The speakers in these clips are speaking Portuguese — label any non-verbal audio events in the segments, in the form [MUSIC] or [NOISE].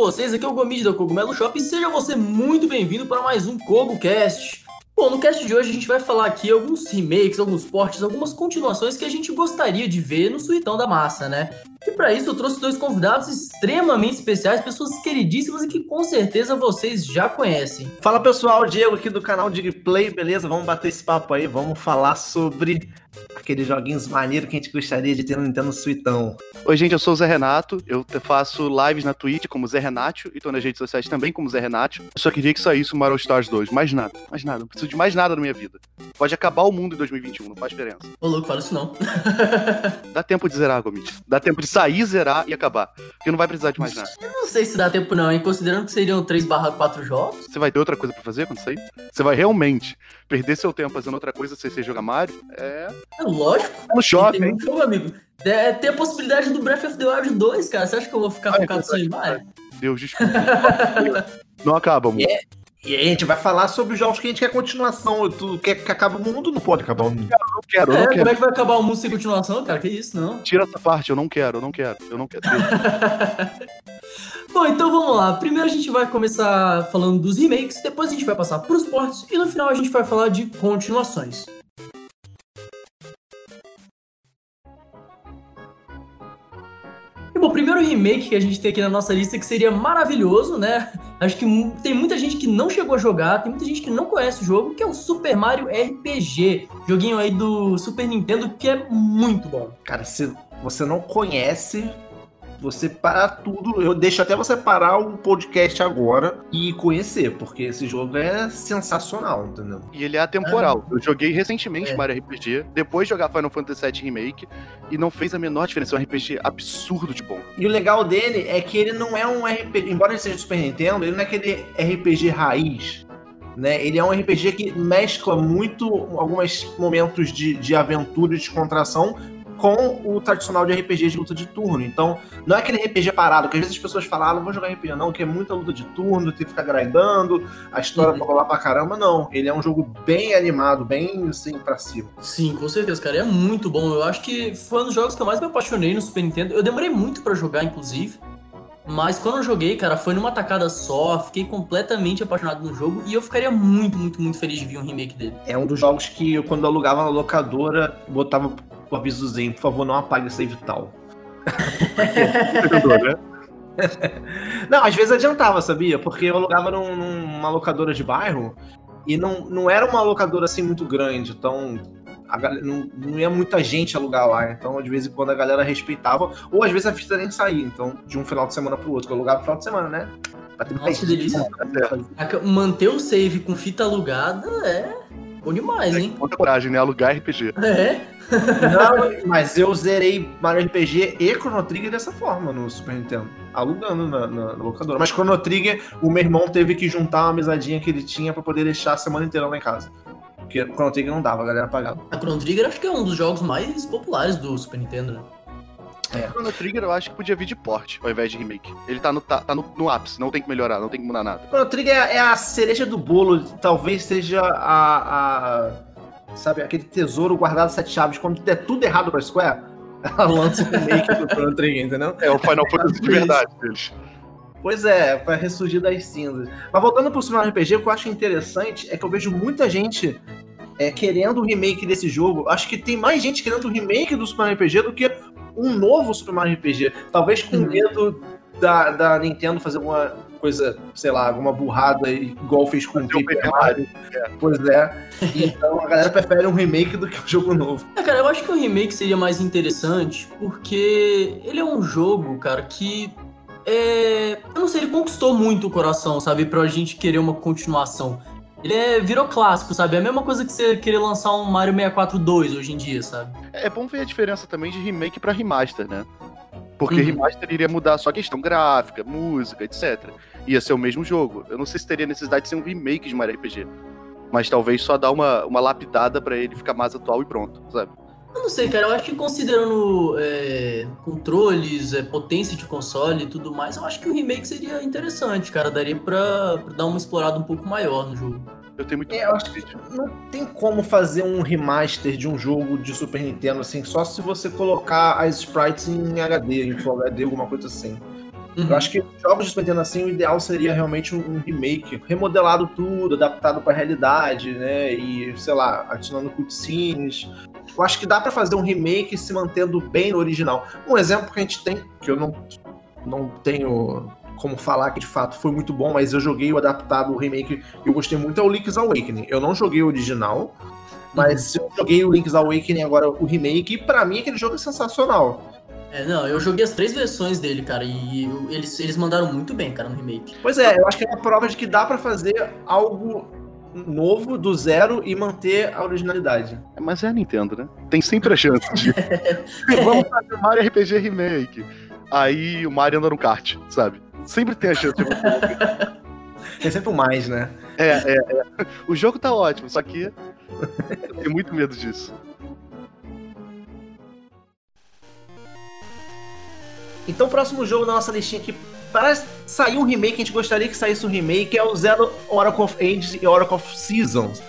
vocês, aqui é o Gomid da Cogumelo Shop e seja você muito bem-vindo para mais um CogoCast. Bom, no cast de hoje a gente vai falar aqui alguns remakes, alguns portes, algumas continuações que a gente gostaria de ver no Suitão da Massa, né? E para isso eu trouxe dois convidados extremamente especiais, pessoas queridíssimas e que com certeza vocês já conhecem. Fala pessoal, Diego aqui do canal Digplay, beleza? Vamos bater esse papo aí, vamos falar sobre aqueles joguinhos maneiros que a gente gostaria de ter no Nintendo Suitão. Oi, gente, eu sou o Zé Renato. Eu faço lives na Twitch como Zé Renato e tô nas redes sociais também como Zé Renato. Eu só queria que saísse o Mario Stars 2. Mais nada, mais nada. Não preciso de mais nada na minha vida. Pode acabar o mundo em 2021, não faz diferença. Ô, louco, fala isso não. [LAUGHS] Dá tempo de zerar, Gomit. Dá tempo de sair, zerar e acabar. Porque não vai precisar de mais nada. Eu não sei se dá tempo não, hein? Considerando que seriam 3 barra 4 jogos. Você vai ter outra coisa pra fazer quando sair? Você vai realmente perder seu tempo fazendo outra coisa sem você jogar Mario? É... É lógico. Tá no shopping, Tem hein? muito jogo, amigo. É, tem a possibilidade do Breath of the Wild 2, cara. Você acha que eu vou ficar é focado só em. Mario? Deus, desculpa. [LAUGHS] não acaba, amor. E aí a gente vai falar sobre os jogos que a gente quer continuação. Tu quer que acabe o mundo? Não pode acabar o mundo. Eu não quero, eu É, não como quero. é que vai acabar o mundo sem continuação, cara? Que isso, não. Tira essa parte, eu não quero, eu não quero, eu não quero. [LAUGHS] Bom, então vamos lá. Primeiro a gente vai começar falando dos remakes, depois a gente vai passar pros ports e no final a gente vai falar de continuações. Bom, o primeiro remake que a gente tem aqui na nossa lista que seria maravilhoso, né? Acho que tem muita gente que não chegou a jogar, tem muita gente que não conhece o jogo, que é o Super Mario RPG. Joguinho aí do Super Nintendo que é muito bom. Cara, se você não conhece, você para tudo. Eu deixo até você parar o podcast agora e conhecer, porque esse jogo é sensacional, entendeu? E ele é atemporal. Eu joguei recentemente É. Mario RPG, depois de jogar Final Fantasy VII Remake, e não fez a menor diferença. É um RPG absurdo de bom. E o legal dele é que ele não é um RPG, embora ele seja do Super Nintendo, ele não é aquele RPG raiz. Né? Ele é um RPG que mescla muito alguns momentos de, de aventura e descontração com o tradicional de RPG de luta de turno. Então, não é aquele RPG parado, que às vezes as pessoas falam, ah, não vou jogar RPG não, que é muita luta de turno, tem que ficar grindando, a história Uhum. rolar pra caramba. Não, ele é um jogo bem animado, bem assim, pra cima. Sim, com certeza, cara. É muito bom. Eu acho que foi um dos jogos que eu mais me apaixonei no Super Nintendo. Eu demorei muito pra jogar, inclusive. Mas quando eu joguei, cara, foi numa tacada só. Fiquei completamente apaixonado no jogo. E eu ficaria muito, muito, muito feliz de ver um remake dele. É um dos jogos que eu, quando alugava na locadora, botava o avisozinho, por favor, não apague o save tal. Né? [LAUGHS] Não, às vezes adiantava, sabia? Porque eu alugava num- numa locadora de bairro e não, não era uma locadora assim muito grande, então a galera, não, não ia muita gente alugar lá. Então, de vez em quando a galera respeitava, ou às vezes a fita nem saía, então, de um final de semana pro outro, que eu alugava no final de semana, né? Pra ter Nossa, que delícia. Manter o save com fita alugada é bom demais, hein? Muita coragem, né? Alugar RPG. É. Não, mas eu zerei Mario RPG e Chrono Trigger dessa forma no Super Nintendo, alugando na, na- na locadora. Mas Chrono Trigger, o meu irmão teve que juntar uma mesadinha que ele tinha pra poder deixar a semana inteira lá em casa. Porque Chrono Trigger não dava, a galera pagava. A Chrono Trigger acho que é um dos jogos mais populares do Super Nintendo, né? Chrono Trigger eu acho que podia vir de porte, ao invés de remake. Ele tá, no, tá, tá no, no ápice, não tem que melhorar, não tem que mudar nada. Chrono Trigger é, é a cereja do bolo, talvez seja a, a- Sabe, aquele tesouro guardado sete chaves. Quando der tudo errado pra Square, [LAUGHS] ela lança o remake do Chrono Trigger, entendeu? É o Final [LAUGHS] Fantasy de verdade deles. Pois é, pra ressurgir das cinzas. Mas voltando pro Super RPG, o que eu acho interessante é que eu vejo muita gente é, querendo o remake desse jogo. Acho que tem mais gente querendo o remake do Super RPG do que um novo Super Mario RPG. Talvez com Uhum. medo da, da Nintendo fazer alguma coisa, sei lá, alguma burrada igual fez com o um Paper Mario. Pois é. Então a galera prefere um remake do que um jogo novo. É, cara, eu acho que o remake seria mais interessante porque ele é um jogo, cara, que. É... Eu não sei, ele conquistou muito o coração, sabe? Pra gente querer uma continuação. Ele é, virou clássico, sabe? É a mesma coisa que você querer lançar um Mario 64 2 hoje em dia, sabe? É bom ver a diferença também de remake pra remaster, né? Porque Uhum. remaster iria mudar só a questão gráfica, música, etc. Ia ser o mesmo jogo. Eu não sei se teria necessidade de ser um remake de Mario RPG. Mas talvez só dar uma, uma lapidada pra ele ficar mais atual e pronto, sabe? Eu não sei, cara. Eu acho que considerando é, controles, é, potência de console e tudo mais, eu acho que o remake seria interessante, cara. Daria pra, pra dar uma explorada um pouco maior no jogo. Eu tenho muito. É, eu acho que não tem como fazer um remaster de um jogo de Super Nintendo assim, só se você colocar as sprites em HD, em Full HD, alguma coisa assim. Uhum. Eu acho que jogos de Super Nintendo assim, o ideal seria realmente um remake, remodelado tudo, adaptado para a realidade, né? E, sei lá, adicionando cutscenes. Eu acho que dá para fazer um remake se mantendo bem no original. Um exemplo que a gente tem, que eu não, não tenho como falar que de fato foi muito bom, mas eu joguei o adaptado, o remake, e eu gostei muito, é o Link's Awakening. Eu não joguei o original, mas uhum. eu joguei o Link's Awakening agora, o remake, e pra mim aquele jogo é sensacional. É, não, eu joguei as três versões dele, cara, e eles, eles mandaram muito bem, cara, no remake. Pois é, eu acho que é uma prova de que dá para fazer algo novo, do zero, e manter a originalidade. É, mas é a Nintendo, né? Tem sempre a chance de. [LAUGHS] Vamos fazer Mario RPG Remake. Aí o Mario anda no kart, sabe? Sempre tem a chance de Tem sempre o mais, né? É, é, é. O jogo tá ótimo, só que eu tenho muito medo disso. Então, o próximo jogo da nossa listinha aqui, para sair um remake, a gente gostaria que saísse um remake, é o Zelda Oracle of Ages e Oracle of Seasons.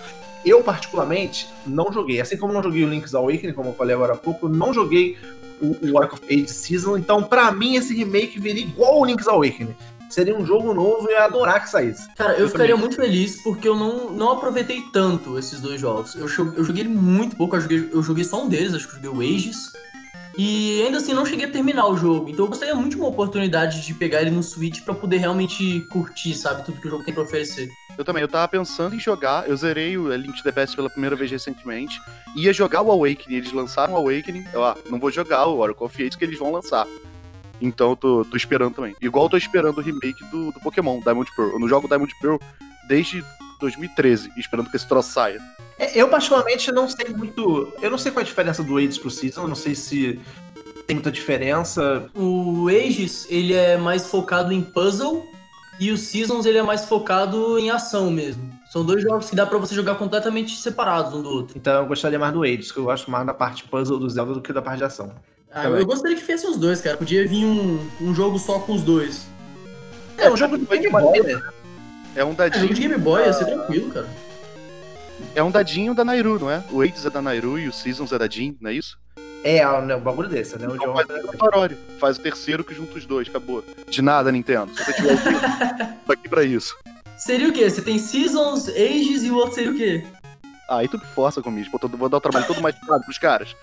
Eu, particularmente, não joguei. Assim como não joguei o Link's Awakening, como eu falei agora há pouco, eu não joguei o, o Oracle of Ages Season. Então, para mim, esse remake viria igual o Link's Awakening. Seria um jogo novo e eu ia adorar que saísse. Cara, eu, eu ficaria muito feliz porque eu não, não aproveitei tanto esses dois jogos. Eu, eu joguei muito pouco, eu joguei, eu joguei só um deles, acho que eu joguei o Ages. E ainda assim não cheguei a terminar o jogo. Então eu gostaria muito de uma oportunidade de pegar ele no Switch para poder realmente curtir, sabe, tudo que o jogo tem pra oferecer. Eu também, eu tava pensando em jogar, eu zerei o Link to the Past pela primeira vez recentemente, ia jogar o Awakening, eles lançaram o Awakening, eu, ah, não vou jogar o Oracle of Ages que eles vão lançar. Então eu tô, tô esperando também. Igual eu tô esperando o remake do, do Pokémon, Diamond Pearl. Eu não jogo Diamond Pearl desde 2013, esperando que esse troço saia. É, eu, particularmente, não sei muito. Eu não sei qual é a diferença do Ages pro Season, eu não sei se tem muita diferença. O Ages, ele é mais focado em puzzle e o Seasons, ele é mais focado em ação mesmo. São dois jogos que dá para você jogar completamente separados um do outro. Então eu gostaria mais do Ages, que eu gosto mais da parte puzzle do Zelda do que da parte de ação. Ah, eu gostaria que fizesse os dois, cara. Podia vir um, um jogo só com os dois. É, um jogo de Game Boy, né? É um dadinho. É, jogo de Game Boy, ia ser tranquilo, cara. É um dadinho da Nairu, não é? O Ages é da Nairu e o Seasons é da Jin, não é isso? É, é um bagulho desse, né? Então faz o paródia. Faz o terceiro que junta os dois, acabou. De nada, Nintendo. Se você tiver aqui, [LAUGHS] tô aqui pra isso. Seria o quê? Você tem Seasons, Ages e o outro seria o quê? Ah, aí tu que força comigo. Pô, vou dar o trabalho todo mais caro pros caras.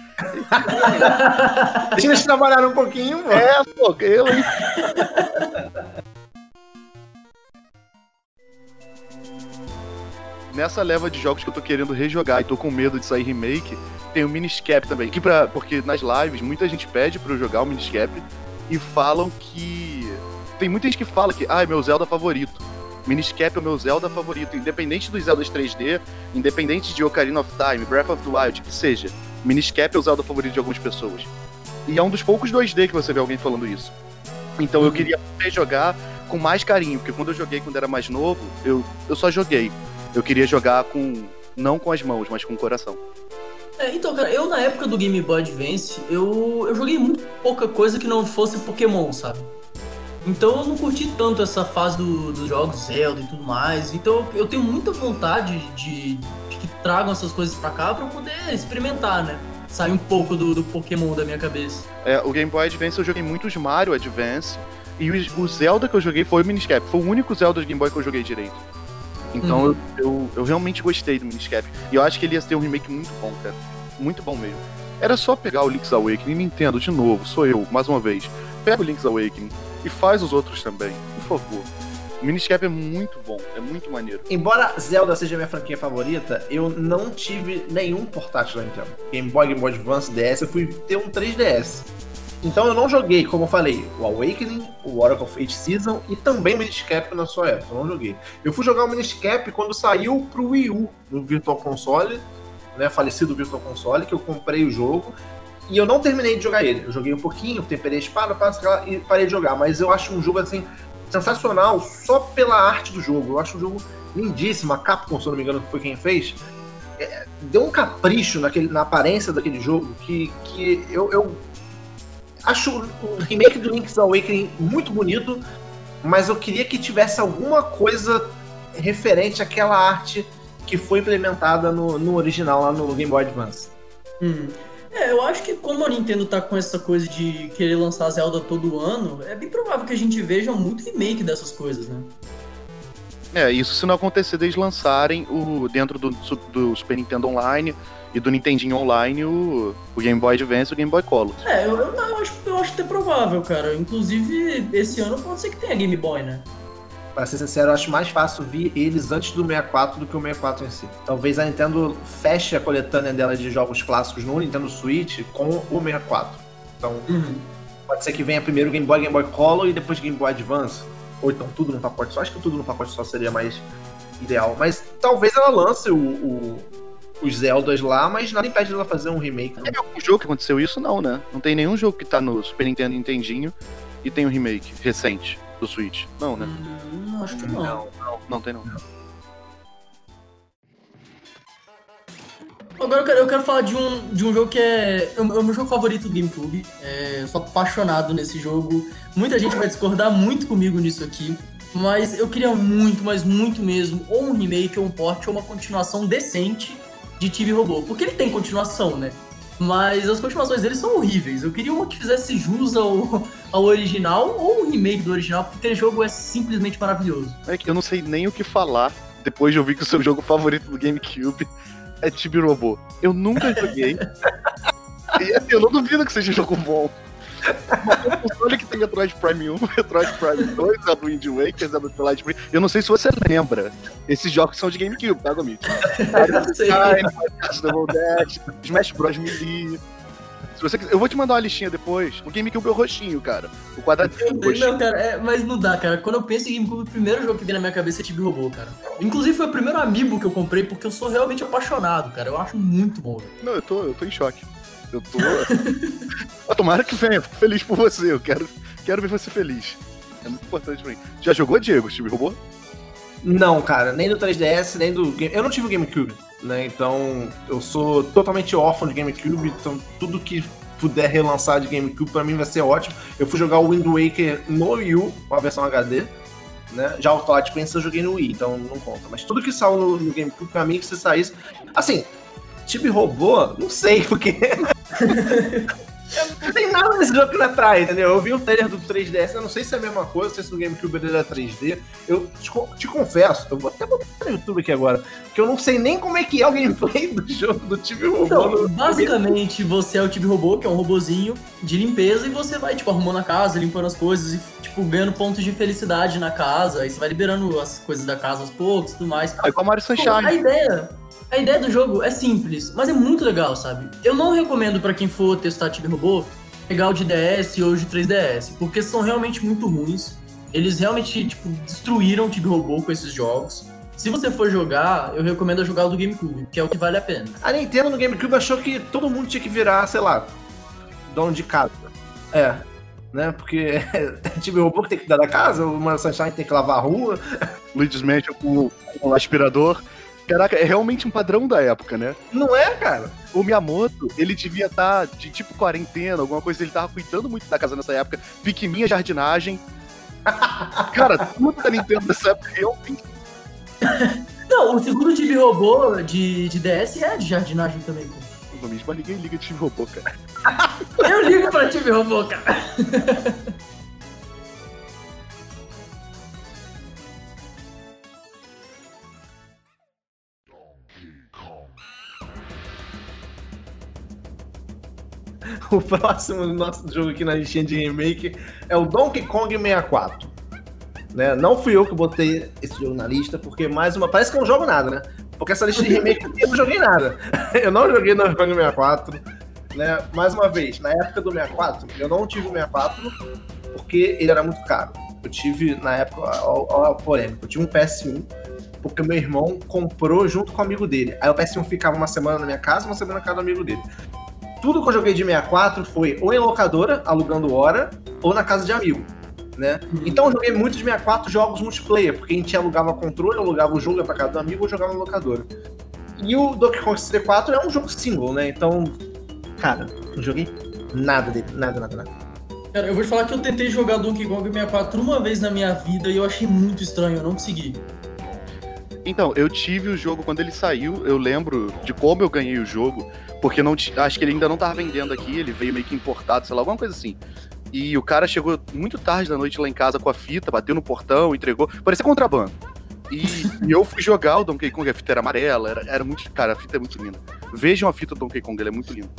Deixa [LAUGHS] eles trabalhar um pouquinho, pô. É, pô, eu, hein? [LAUGHS] nessa leva de jogos que eu tô querendo rejogar e tô com medo de sair remake, tem o Miniscap também. Que pra, porque nas lives muita gente pede pra eu jogar o Miniscap e falam que. Tem muita gente que fala que, ah, é meu Zelda favorito. Miniscap é o meu Zelda favorito, independente dos Zeldas 3D, independente de Ocarina of Time, Breath of the Wild, que seja. Miniscap é o Zelda favorito de algumas pessoas. E é um dos poucos 2D que você vê alguém falando isso. Então eu uhum. queria jogar com mais carinho, porque quando eu joguei quando era mais novo, eu, eu só joguei. Eu queria jogar com. não com as mãos, mas com o coração. É, então, cara, eu na época do Game Boy Advance, eu, eu joguei muito pouca coisa que não fosse Pokémon, sabe? Então eu não curti tanto essa fase do, dos jogos Zelda e tudo mais. Então eu tenho muita vontade de, de que tragam essas coisas pra cá pra eu poder experimentar, né? Sair um pouco do, do Pokémon da minha cabeça. É, o Game Boy Advance eu joguei muitos Mario Advance. E o, o Zelda que eu joguei foi o Miniscap. Foi o único Zelda de Game Boy que eu joguei direito. Então uhum. eu, eu, eu, realmente gostei do Miniscap. E eu acho que ele ia ter um remake muito bom, cara. Muito bom mesmo. Era só pegar o Link's Awakening, Nintendo, de novo, sou eu, mais uma vez. Pega o Link's Awakening e faz os outros também, por favor. O Miniscap é muito bom, é muito maneiro. Embora Zelda seja minha franquia favorita, eu não tive nenhum portátil da Nintendo. Game Boy, Game Boy Advance, DS, eu fui ter um 3DS. Então eu não joguei, como eu falei, o Awakening, o Oracle of Age Season e também o Miniscap na sua época. Eu não joguei. Eu fui jogar o Miniscap quando saiu pro Wii U, no Virtual Console, né? Falecido Virtual Console, que eu comprei o jogo. E eu não terminei de jogar ele. Eu joguei um pouquinho, temperei espada, e parei de jogar. Mas eu acho um jogo assim sensacional só pela arte do jogo. Eu acho um jogo lindíssimo. A Capcom, se eu não me engano, foi quem fez. É, deu um capricho naquele, na aparência daquele jogo que, que eu, eu acho o remake do Link's Awakening muito bonito, mas eu queria que tivesse alguma coisa referente àquela arte que foi implementada no, no original lá no Game Boy Advance. Hum. É, eu acho que como a Nintendo tá com essa coisa de querer lançar Zelda todo ano, é bem provável que a gente veja muito remake dessas coisas, né? É, isso se não acontecer desde lançarem o dentro do, do Super Nintendo Online e do Nintendinho Online o, o Game Boy Advance e o Game Boy Color. É, eu, eu, eu acho, eu acho até provável, cara. Inclusive, esse ano pode ser que tenha Game Boy, né? Pra ser sincero, eu acho mais fácil vir eles antes do 64 do que o 64 em si. Talvez a Nintendo feche a coletânea dela de jogos clássicos no Nintendo Switch com o 64. Então, uhum. pode ser que venha primeiro Game Boy, Game Boy Color e depois Game Boy Advance. Ou então tudo no pacote só. Acho que tudo no pacote só seria mais ideal. Mas talvez ela lance o, o os Zeldas lá, mas nada impede dela fazer um remake. Né? Tem algum jogo que aconteceu isso? Não, né? Não tem nenhum jogo que tá no Super Nintendo Nintendinho e tem um remake recente do Switch. Não, né? Hum, acho que não. Não, não, não tem não. Agora eu quero, eu quero, falar de um, de um jogo que é, é o meu jogo favorito do GameCube. É, eu sou apaixonado nesse jogo. Muita gente vai discordar muito comigo nisso aqui. Mas eu queria muito, mas muito mesmo, ou um remake, ou um port, ou uma continuação decente de Tibi Robô. Porque ele tem continuação, né? Mas as continuações dele são horríveis. Eu queria uma que fizesse jus ao, [LAUGHS] ao original ou um remake do original, porque aquele jogo é simplesmente maravilhoso. É que eu não sei nem o que falar depois de ouvir que o seu jogo favorito do GameCube é Tibi Robô. Eu nunca joguei. [LAUGHS] e assim, eu não duvido que seja um jogo bom. Mas console que tem Metroid Prime 1, [LAUGHS] Metroid Prime 2, a do Wind Waker, a do Twilight Prime. Eu não sei se você lembra. Esses jogos são de GameCube, tá, Gomit? Smash Bros. Melee. Se você quiser, eu vou te mandar uma listinha depois. O GameCube é o roxinho, cara. O quadradinho. Não, cara, é, mas não dá, cara. Quando eu penso em GameCube, o primeiro jogo que vem na minha cabeça é Tibi Robô, cara. Inclusive foi o primeiro amiibo que eu comprei porque eu sou realmente apaixonado, cara. Eu acho muito bom. Não, eu tô, eu tô em choque. Eu tô. ah, tomara que venha, fico feliz por você. Eu quero, quero ver você feliz. É muito importante pra mim. Já jogou, Diego, Steve Robô? Não, cara, nem do 3DS, nem do. Eu não tive o GameCube, né? Então eu sou totalmente órfão de GameCube, então tudo que puder relançar de GameCube pra mim vai ser ótimo. Eu fui jogar o Wind Waker no Wii U, com a versão HD. Né? Já o Twilight Princess eu joguei no Wii, então não conta. Mas tudo que saiu no, no GameCube, pra mim, que se saísse. Assim, Tipo robô, não sei, [LAUGHS] porque. Não tem nada nesse jogo que não atrai, entendeu? Eu vi o trailer do 3DS, eu não sei se é a mesma coisa, não sei se no GameCube ele era 3D. Eu te, te, confesso, eu vou até botar no YouTube aqui agora, que eu não sei nem como é que é o gameplay do jogo do Tibi Robô. Então, no... basicamente, você é o Tibi Robô, que é um robozinho de limpeza, e você vai, tipo, arrumando a casa, limpando as coisas e, tipo, ganhando pontos de felicidade na casa, aí você vai liberando as coisas da casa aos poucos e tudo mais. É igual Mario Sunshine. Pô, a ideia a ideia do jogo é simples, mas é muito legal, sabe? Eu não recomendo para quem for testar Tibi Robô pegar o de DS ou o de 3DS, porque são realmente muito ruins. Eles realmente, tipo, destruíram o Tibi Robô com esses jogos. Se você for jogar, eu recomendo jogar o do GameCube, que é o que vale a pena. A Nintendo no GameCube achou que todo mundo tinha que virar, sei lá, dono de casa. É, né? Porque [LAUGHS] é Tibi Robô que tem que cuidar da casa, o Mario Sunshine tem que lavar a rua. Luigi's Mansion com o aspirador. Caraca, é realmente um padrão da época, né? Não é, cara? O Miyamoto, ele devia estar tá de tipo quarentena, alguma coisa, ele tava cuidando muito da casa nessa época. Piquiminha jardinagem. [LAUGHS] cara, tudo da Nintendo nessa época realmente. Não, o segundo time robô de, de DS é de jardinagem também, pô. Mas ninguém liga de time robô, cara. [LAUGHS] Eu ligo pra time robô, cara. [LAUGHS] [LAUGHS] o próximo nosso jogo aqui na listinha de remake é o Donkey Kong 64. Né? Não fui eu que botei esse jogo na lista, porque mais uma. Parece que eu não jogo nada, né? Porque essa lista de remake eu não joguei nada. [LAUGHS] Eu não joguei Donkey Kong 64. Né? Mais uma vez, na época do 64, eu não tive o 64 porque ele era muito caro. Eu tive, na época, a, a polêmica, eu tive um PS1 porque meu irmão comprou junto com o amigo dele. Aí o PS1 ficava uma semana na minha casa, uma semana na casa do amigo dele tudo que eu joguei de 64 foi ou em locadora, alugando hora, ou na casa de amigo. Né? Uhum. Então eu joguei muito de 64 jogos multiplayer, porque a gente alugava controle, alugava o jogo, pra casa do amigo ou jogava na locadora. E o Donkey Kong 64 é um jogo single, né? Então, cara, não joguei nada dele, nada, nada, nada. Cara, eu vou te falar que eu tentei jogar Donkey Kong 64 uma vez na minha vida e eu achei muito estranho, eu não consegui. Então, eu tive o jogo quando ele saiu, eu lembro de como eu ganhei o jogo, porque não acho que ele ainda não tava vendendo aqui, ele veio meio que importado, sei lá, alguma coisa assim. E o cara chegou muito tarde da noite lá em casa com a fita, bateu no portão, entregou. Parecia contrabando. E, [LAUGHS] e eu fui jogar o Donkey Kong, a fita era amarela, era, era muito. Cara, a fita é muito linda. Vejam a fita do Donkey Kong, ela é muito linda.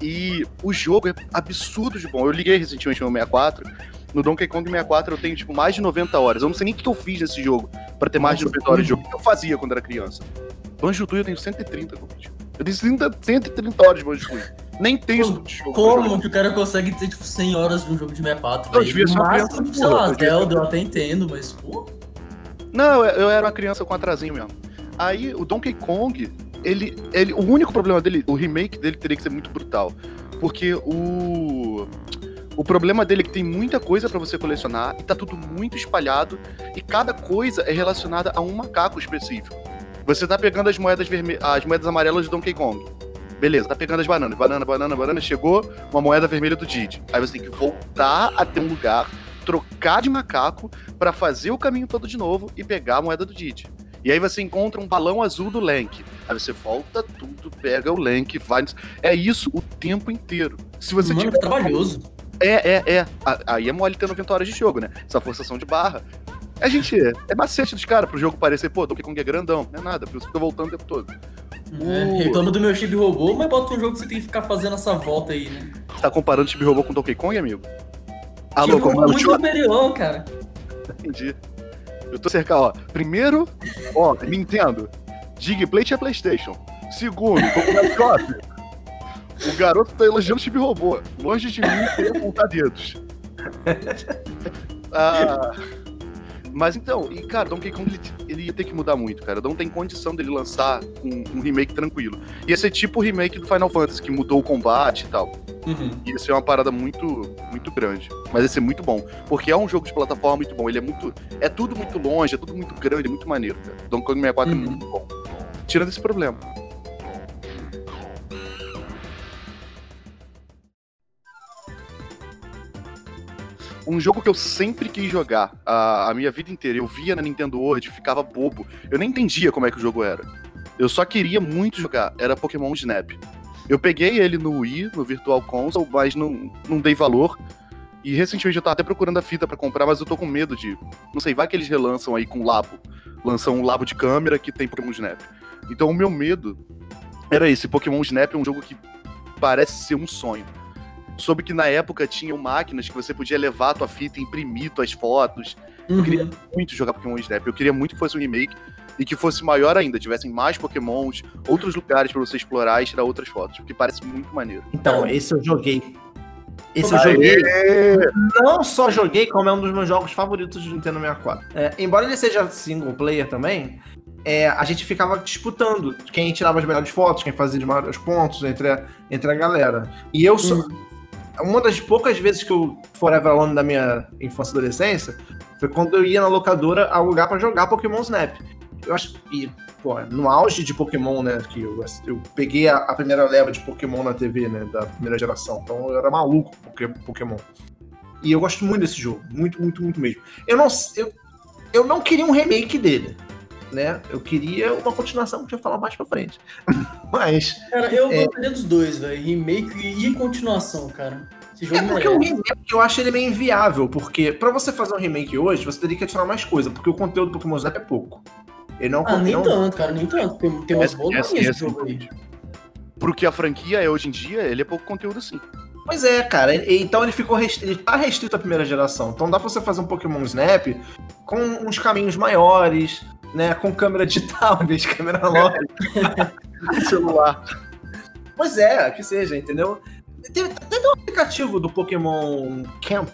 E o jogo é absurdo de bom. Eu liguei recentemente no 64. No Donkey Kong 64 eu tenho, tipo, mais de 90 horas. Eu não sei nem o que eu fiz nesse jogo para ter mais de 90 horas de jogo. O que eu fazia quando era criança? Banjo Tui eu tenho 130, Eu tenho 130 horas de Banjo Tui. Nem tem isso jogo. Como que o cara consegue ter, tipo, 100 horas de um jogo de 64? Eu devia ser criança. Sei lá, Zelda, eu até entendo, mas, pô... Não, eu era uma criança com atrasinho mesmo. Aí o Donkey Kong, ele, ele, o único problema dele, o remake dele teria que ser muito brutal, porque o o problema dele é que tem muita coisa para você colecionar e tá tudo muito espalhado e cada coisa é relacionada a um macaco específico. Você tá pegando as moedas vermelhas, as moedas amarelas do Donkey Kong. Beleza, tá pegando as bananas. Banana, banana, banana. Chegou uma moeda vermelha do Didi. Aí você tem que voltar até um lugar, trocar de macaco para fazer o caminho todo de novo e pegar a moeda do Didi. E aí você encontra um balão azul do Lank. Aí você volta tudo, pega o Lank, vai. É isso o tempo inteiro. Se você Mano, tiver... trabalhoso. É, é, é. Aí é mole ter 90 horas de jogo, né? Essa forçação de barra. A gente. É macete dos caras pro jogo parecer, pô, Donkey Kong é grandão. Não é nada, por isso fica voltando o tempo todo. É, reclama do meu chip robô, mas bota um jogo que você tem que ficar fazendo essa volta aí, né? Você tá comparando chip robô com Donkey Kong, amigo? Alô, como é muito superior, cara. Entendi. Eu tô cercado, ó. Primeiro, ó, Nintendo. Digplate é PlayStation. Segundo, Coconut Shop. O garoto tá elogiando o chip robô. Longe de mim ter apontar dedos. [LAUGHS] ah. Mas então, e cara, Donkey Kong ele, ele, ia ter que mudar muito, cara. Não tem condição dele lançar um, um, remake tranquilo. Ia ser tipo o remake do Final Fantasy, que mudou o combate e tal. Uhum. Ia ser uma parada muito, muito grande. Mas ia ser muito bom. Porque é um jogo de plataforma muito bom. Ele é muito. É tudo muito longe, é tudo muito grande, é muito maneiro, cara. Donkey Kong 64 é uhum. é muito bom. Tirando esse problema. Um jogo que eu sempre quis jogar a, a minha vida inteira. Eu via na Nintendo World, ficava bobo. Eu nem entendia como é que o jogo era. Eu só queria muito jogar. Era Pokémon Snap. Eu peguei ele no Wii, no Virtual Console, mas não, não dei valor. E recentemente eu tava até procurando a fita para comprar, mas eu tô com medo de. Não sei, vai que eles relançam aí com Labo. Lançam um Labo de câmera que tem Pokémon Snap. Então o meu medo era esse. Pokémon Snap é um jogo que parece ser um sonho soube que na época tinham máquinas que você podia levar a tua fita, imprimir tuas fotos. Uhum. Eu queria muito jogar Pokémon Snap. Eu queria muito que fosse um remake e que fosse maior ainda, tivessem mais Pokémons, outros lugares para você explorar e tirar outras fotos, porque parece muito maneiro. Então, esse eu joguei. Esse Aê! eu joguei. Não só joguei, como é um dos meus jogos favoritos de Nintendo 64. É, embora ele seja single player também, é, a gente ficava disputando quem tirava as melhores fotos, quem fazia os maiores pontos entre a, entre a galera. E eu sou. Uhum uma das poucas vezes que eu Forever Alone da minha infância e adolescência foi quando eu ia na locadora alugar para jogar Pokémon Snap. Eu acho e pô, no auge de Pokémon, né, que eu, eu peguei a, a, primeira leva de Pokémon na TV, né, da primeira geração. Então eu era maluco com Pokémon. E eu gosto muito desse jogo, muito, muito, muito mesmo. Eu não eu, eu não queria um remake dele né? Eu queria uma continuação que eu falar mais pra frente. [LAUGHS] Mas. Cara, eu é... gostaria dos dois, velho. Remake e continuação, cara. Esse jogo é porque o remake eu acho ele meio inviável, porque pra você fazer um remake hoje, você teria que adicionar mais coisa, porque o conteúdo do Pokémon Snap é pouco. Ele não, ah, nem não... tanto, cara, nem tanto. Tem, tem umas boas jogo aí. Pro que a franquia é hoje em dia, ele é pouco conteúdo sim. Pois é, cara. Então ele ficou restrito, ele tá restrito à primeira geração. Então dá pra você fazer um Pokémon Snap com uns caminhos maiores, né? Com câmera digital [LAUGHS] em vez de câmera analógica. [LAUGHS] celular. Pois é, que seja, entendeu? Tem até um aplicativo do Pokémon Camp.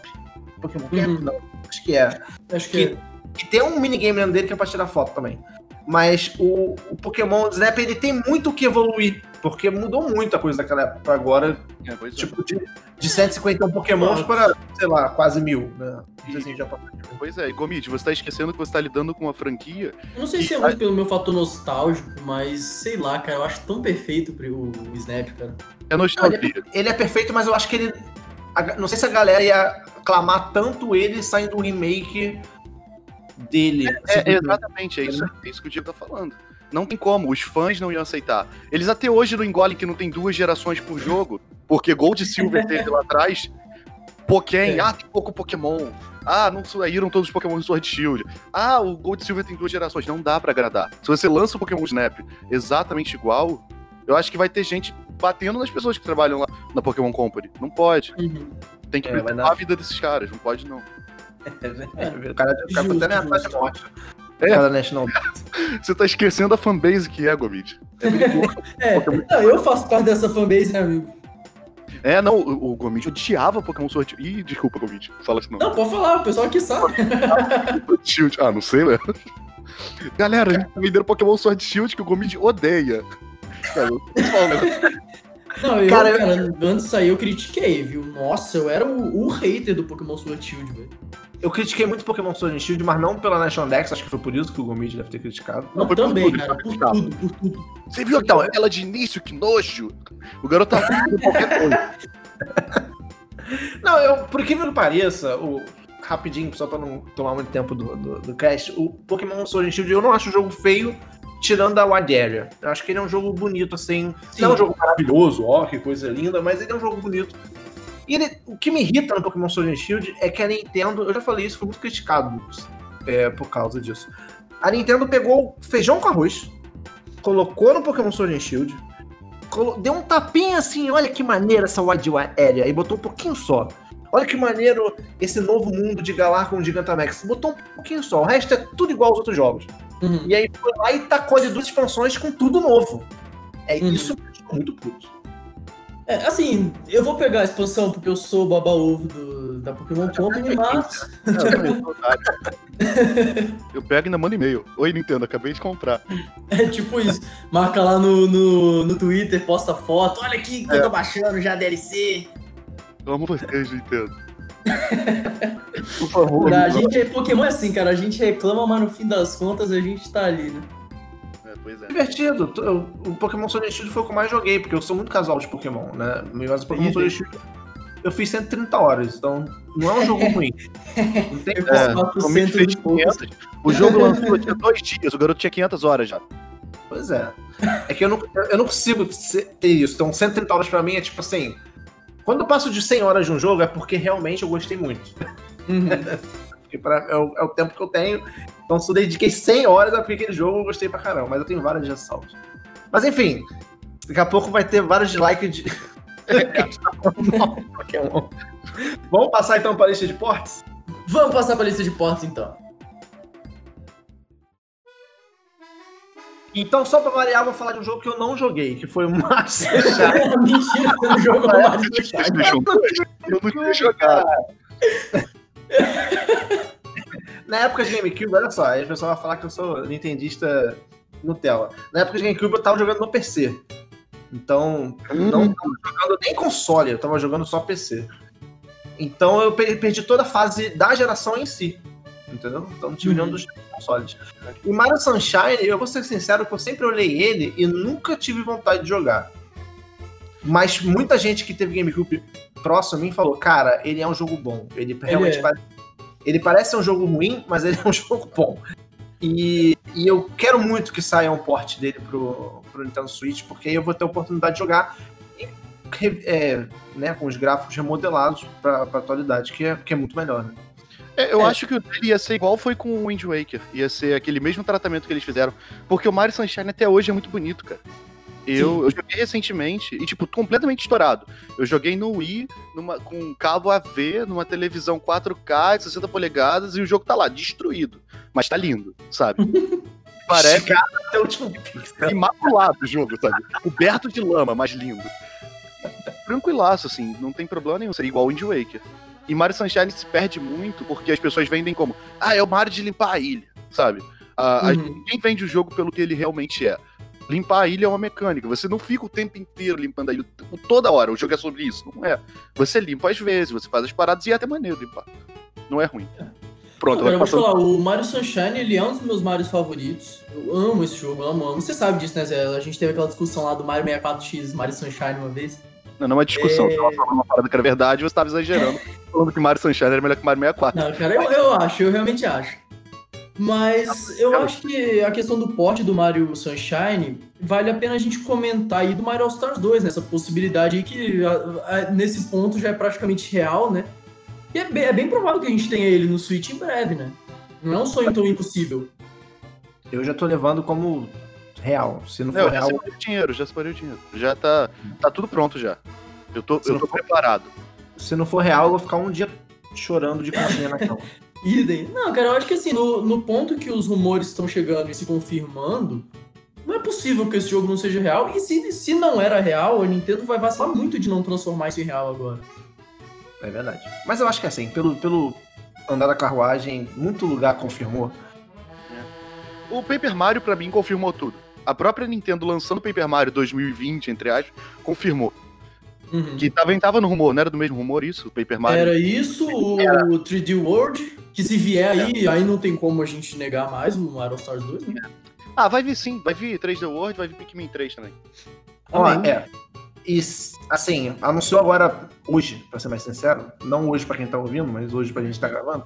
Pokémon Camp? Uhum. Não, acho que é. Acho que, que, é. que tem um minigame dentro dele que é pra tirar foto também. Mas o, o Pokémon Snap ele tem muito o que evoluir. Porque mudou muito a coisa daquela época pra agora. É, é. tipo, de, de 151 Pokémons para, sei lá, quase mil, né? Assim, já pois é, e Gomid, você tá esquecendo que você tá lidando com uma franquia. Eu não sei se é muito pelo meu fator nostálgico, mas sei lá, cara, eu acho tão perfeito o, o Snap, cara. É nostalgia. Ele é, ele é perfeito, mas eu acho que ele. Não sei se a galera ia clamar tanto ele saindo do remake dele. É, é, exatamente, é isso, é isso que o Diego tá falando. Não tem como, os fãs não iam aceitar. Eles até hoje não engolem que não tem duas gerações por jogo, porque Gold e Silver teve lá atrás. Pokémon, é. ah, tem pouco Pokémon. Ah, não saíram todos os Pokémon do Sword Shield. Ah, o Gold e Silver tem duas gerações. Não dá para agradar. Se você lança o Pokémon Snap exatamente igual, eu acho que vai ter gente batendo nas pessoas que trabalham lá na Pokémon Company. Não pode. Uhum. Tem que é, a vida desses caras, não pode não. É, é, o cara, o cara justo, até na morte. É. Cada National [LAUGHS] Você tá esquecendo a fanbase que é, Gomid. É, [LAUGHS] é não, eu faço parte dessa fanbase, né, amigo? É, não, o, o Gomid odiava Pokémon Sword Ih, desculpa, Gomid. Fala assim, não. Não, pode falar, o pessoal aqui sabe. [LAUGHS] Ah, não sei, né? Galera, a gente tá vendendo Pokémon Sword Shield que o Gomid odeia. Não, eu, cara, cara, antes de sair eu critiquei, viu? Nossa, eu era o, o hater do Pokémon Sword Shield, velho. Eu critiquei muito Pokémon Sword and Shield, mas não pela National Dex, acho que foi por isso que o Gomid deve ter criticado. Não, não também, por tudo, cara, por tudo, por tudo. Você viu então, ela de início, que nojo? O garoto tá qualquer coisa. Não, eu, por que que pareça, o, rapidinho, só pra não tomar muito tempo do, do, do cast, o Pokémon Sword and Shield eu não acho o jogo feio, tirando a Wide Area. Eu acho que ele é um jogo bonito, assim. Sim. Não é um jogo maravilhoso, ó, que coisa linda, mas ele é um jogo bonito. E ele, o que me irrita no Pokémon Sword and Shield é que a Nintendo, eu já falei isso, foi muito criticado é, por causa disso. A Nintendo pegou feijão com arroz, colocou no Pokémon Sword and Shield, deu um tapinha assim, olha que maneira essa Wide Area, e botou um pouquinho só. Olha que maneiro esse novo mundo de Galar com Gigantamax. Botou um pouquinho só, o resto é tudo igual aos outros jogos. Uhum. E aí foi lá e tacou de duas expansões com tudo novo. É uhum. isso que eu muito puto. É, assim, eu vou pegar a expansão porque eu sou o baba-ovo da Pokémon Company, mas. [LAUGHS] eu pego e ainda mando e-mail. Oi, Nintendo, acabei de comprar. É tipo isso. Marca lá no, no, no Twitter, posta foto. Olha aqui que é. eu tô baixando já DLC. Amo vocês, Nintendo. [LAUGHS] Por favor. A gente é Pokémon é assim, cara. A gente reclama, mas no fim das contas a gente tá ali, né? Pois é. Divertido. O Pokémon Sword Shield foi o que eu mais joguei, porque eu sou muito casual de Pokémon, né? Mas o Pokémon Sword Shield eu fiz 130 horas, então não é um jogo [LAUGHS] ruim. Não tem é, O jogo lançou tinha dois dias, o garoto tinha 500 horas já. Pois é. É que eu não, eu não consigo ter isso. Então, 130 horas pra mim é tipo assim. Quando eu passo de 100 horas de um jogo é porque realmente eu gostei muito. Uhum. [LAUGHS] porque pra, é, o, é o tempo que eu tenho então, se eu dediquei 100 horas a aquele jogo, eu gostei pra caramba. Mas eu tenho vários ressalvas. Mas enfim, daqui a pouco vai ter vários likes de. [LAUGHS] Vamos passar então para a lista de portes? Vamos passar para a lista de portes então. Então, só pra variar, vou falar de um jogo que eu não joguei, que foi o Master [LAUGHS] Mentira, você não jogou o Master Eu não tinha jogado. [LAUGHS] [LAUGHS] Na época de GameCube, olha só, aí o pessoal vai falar que eu sou nintendista Nutella. Na época de GameCube eu tava jogando no PC. Então, hum. não tava jogando nem console, eu tava jogando só PC. Então eu perdi toda a fase da geração em si. Entendeu? Então não tive nenhum dos consoles. E Mario Sunshine, eu vou ser sincero que eu sempre olhei ele e nunca tive vontade de jogar. Mas muita gente que teve GameCube próximo a mim falou, cara, ele é um jogo bom. Ele realmente ele é. Ele parece ser um jogo ruim, mas ele é um [LAUGHS] jogo bom. E, e eu quero muito que saia um port dele pro, pro Nintendo Switch, porque aí eu vou ter a oportunidade de jogar é, né, com os gráficos remodelados pra, pra atualidade, que é, que é muito melhor, né? É, eu é. acho que o dele ia ser igual foi com o Wind Waker. Ia ser aquele mesmo tratamento que eles fizeram. Porque o Mario Sunshine até hoje é muito bonito, cara. Eu, eu, joguei recentemente e, tipo, completamente estourado. Eu joguei no Wii, numa, com cabo AV, numa televisão 4K de 60 polegadas, e o jogo tá lá, destruído. Mas tá lindo, sabe? [LAUGHS] Parece até o último imaculado o jogo, sabe? Coberto de lama, mas lindo. Tranquilaço, assim, não tem problema nenhum. Seria igual o Wind Waker. E Mario Sunshine se perde muito porque as pessoas vendem como, ah, é o Mario de limpar a ilha, sabe? Ah, uhum. Ninguém vende o jogo pelo que ele realmente é. Limpar a ilha é uma mecânica. Você não fica o tempo inteiro limpando a ilha toda hora. O jogo é sobre isso. Não é. Você limpa às vezes, você faz as paradas e é até maneiro limpar. Não é ruim. Pronto, Pô, eu vou falar, o Mario Sunshine ele é um dos meus Marios favoritos. Eu amo esse jogo, amo, amo. Você sabe disso, né, Zé? A gente teve aquela discussão lá do Mario 64X, Mario Sunshine uma vez. Não, não é uma discussão, é... você falando uma parada que era verdade, você tava exagerando, [LAUGHS] falando que Mario Sunshine era melhor que Mario 64. Não, cara, eu, eu acho, eu realmente acho. Mas eu acho que a questão do porte do Mario Sunshine vale a pena a gente comentar aí do Mario All Stars 2, nessa né? possibilidade aí que a, a, nesse ponto já é praticamente real, né? E é bem, é bem provável que a gente tenha ele no Switch em breve, né? Não é um sonho tão impossível. Eu já tô levando como real. Se não for Não, real. já separei o dinheiro, já separei o dinheiro. Já tá, tá tudo pronto já. Eu tô, Se eu não tô for- preparado. Se não for real, eu vou ficar um dia chorando de conchinha na cama. [LAUGHS] Idem. Não, cara, eu acho que assim, no, no ponto que os rumores estão chegando e se confirmando, não é possível que esse jogo não seja real. E se, se não era real, a Nintendo vai vacilar muito de não transformar isso em real agora. É verdade. Mas eu acho que assim, pelo, pelo andar da carruagem, muito lugar confirmou. O Paper Mario, pra mim, confirmou tudo. A própria Nintendo lançando o Paper Mario 2020, entre aspas, confirmou. Uhum. Que tava, tava no rumor, não era do mesmo rumor isso? O Paper Mario? Era isso, o 3D World, que se vier aí, aí não tem como a gente negar mais o Mario Stars 2, né? Ah, vai vir sim. Vai vir 3D World, vai vir Pikmin 3 também. Ó, Amém. é. E, assim, anunciou agora, hoje, pra ser mais sincero, não hoje pra quem tá ouvindo, mas hoje pra gente tá gravando,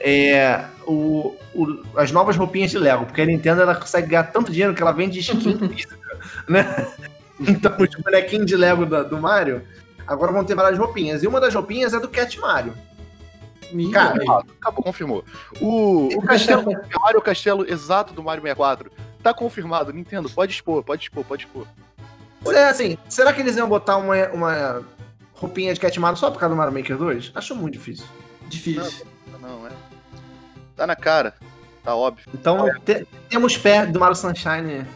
é, o, o- as novas roupinhas de Lego, porque a Nintendo ela consegue ganhar tanto dinheiro que ela vende skin [LAUGHS] física, né? Então, os bonequinhos de Lego da- do Mario agora vão ter várias roupinhas. E uma das roupinhas é do Cat Mario. Cara, acabou, confirmou. O, o castelo Mario, o castelo exato do Mario 64, tá confirmado. Nintendo, pode expor, pode expor, pode expor. Mas é assim, será que eles iam botar uma, uma roupinha de Cat Mario só por causa do Mario Maker 2? Acho muito difícil. Difícil. Não, é. Tá na cara. Tá óbvio. Então, te- temos fé do Mario Sunshine,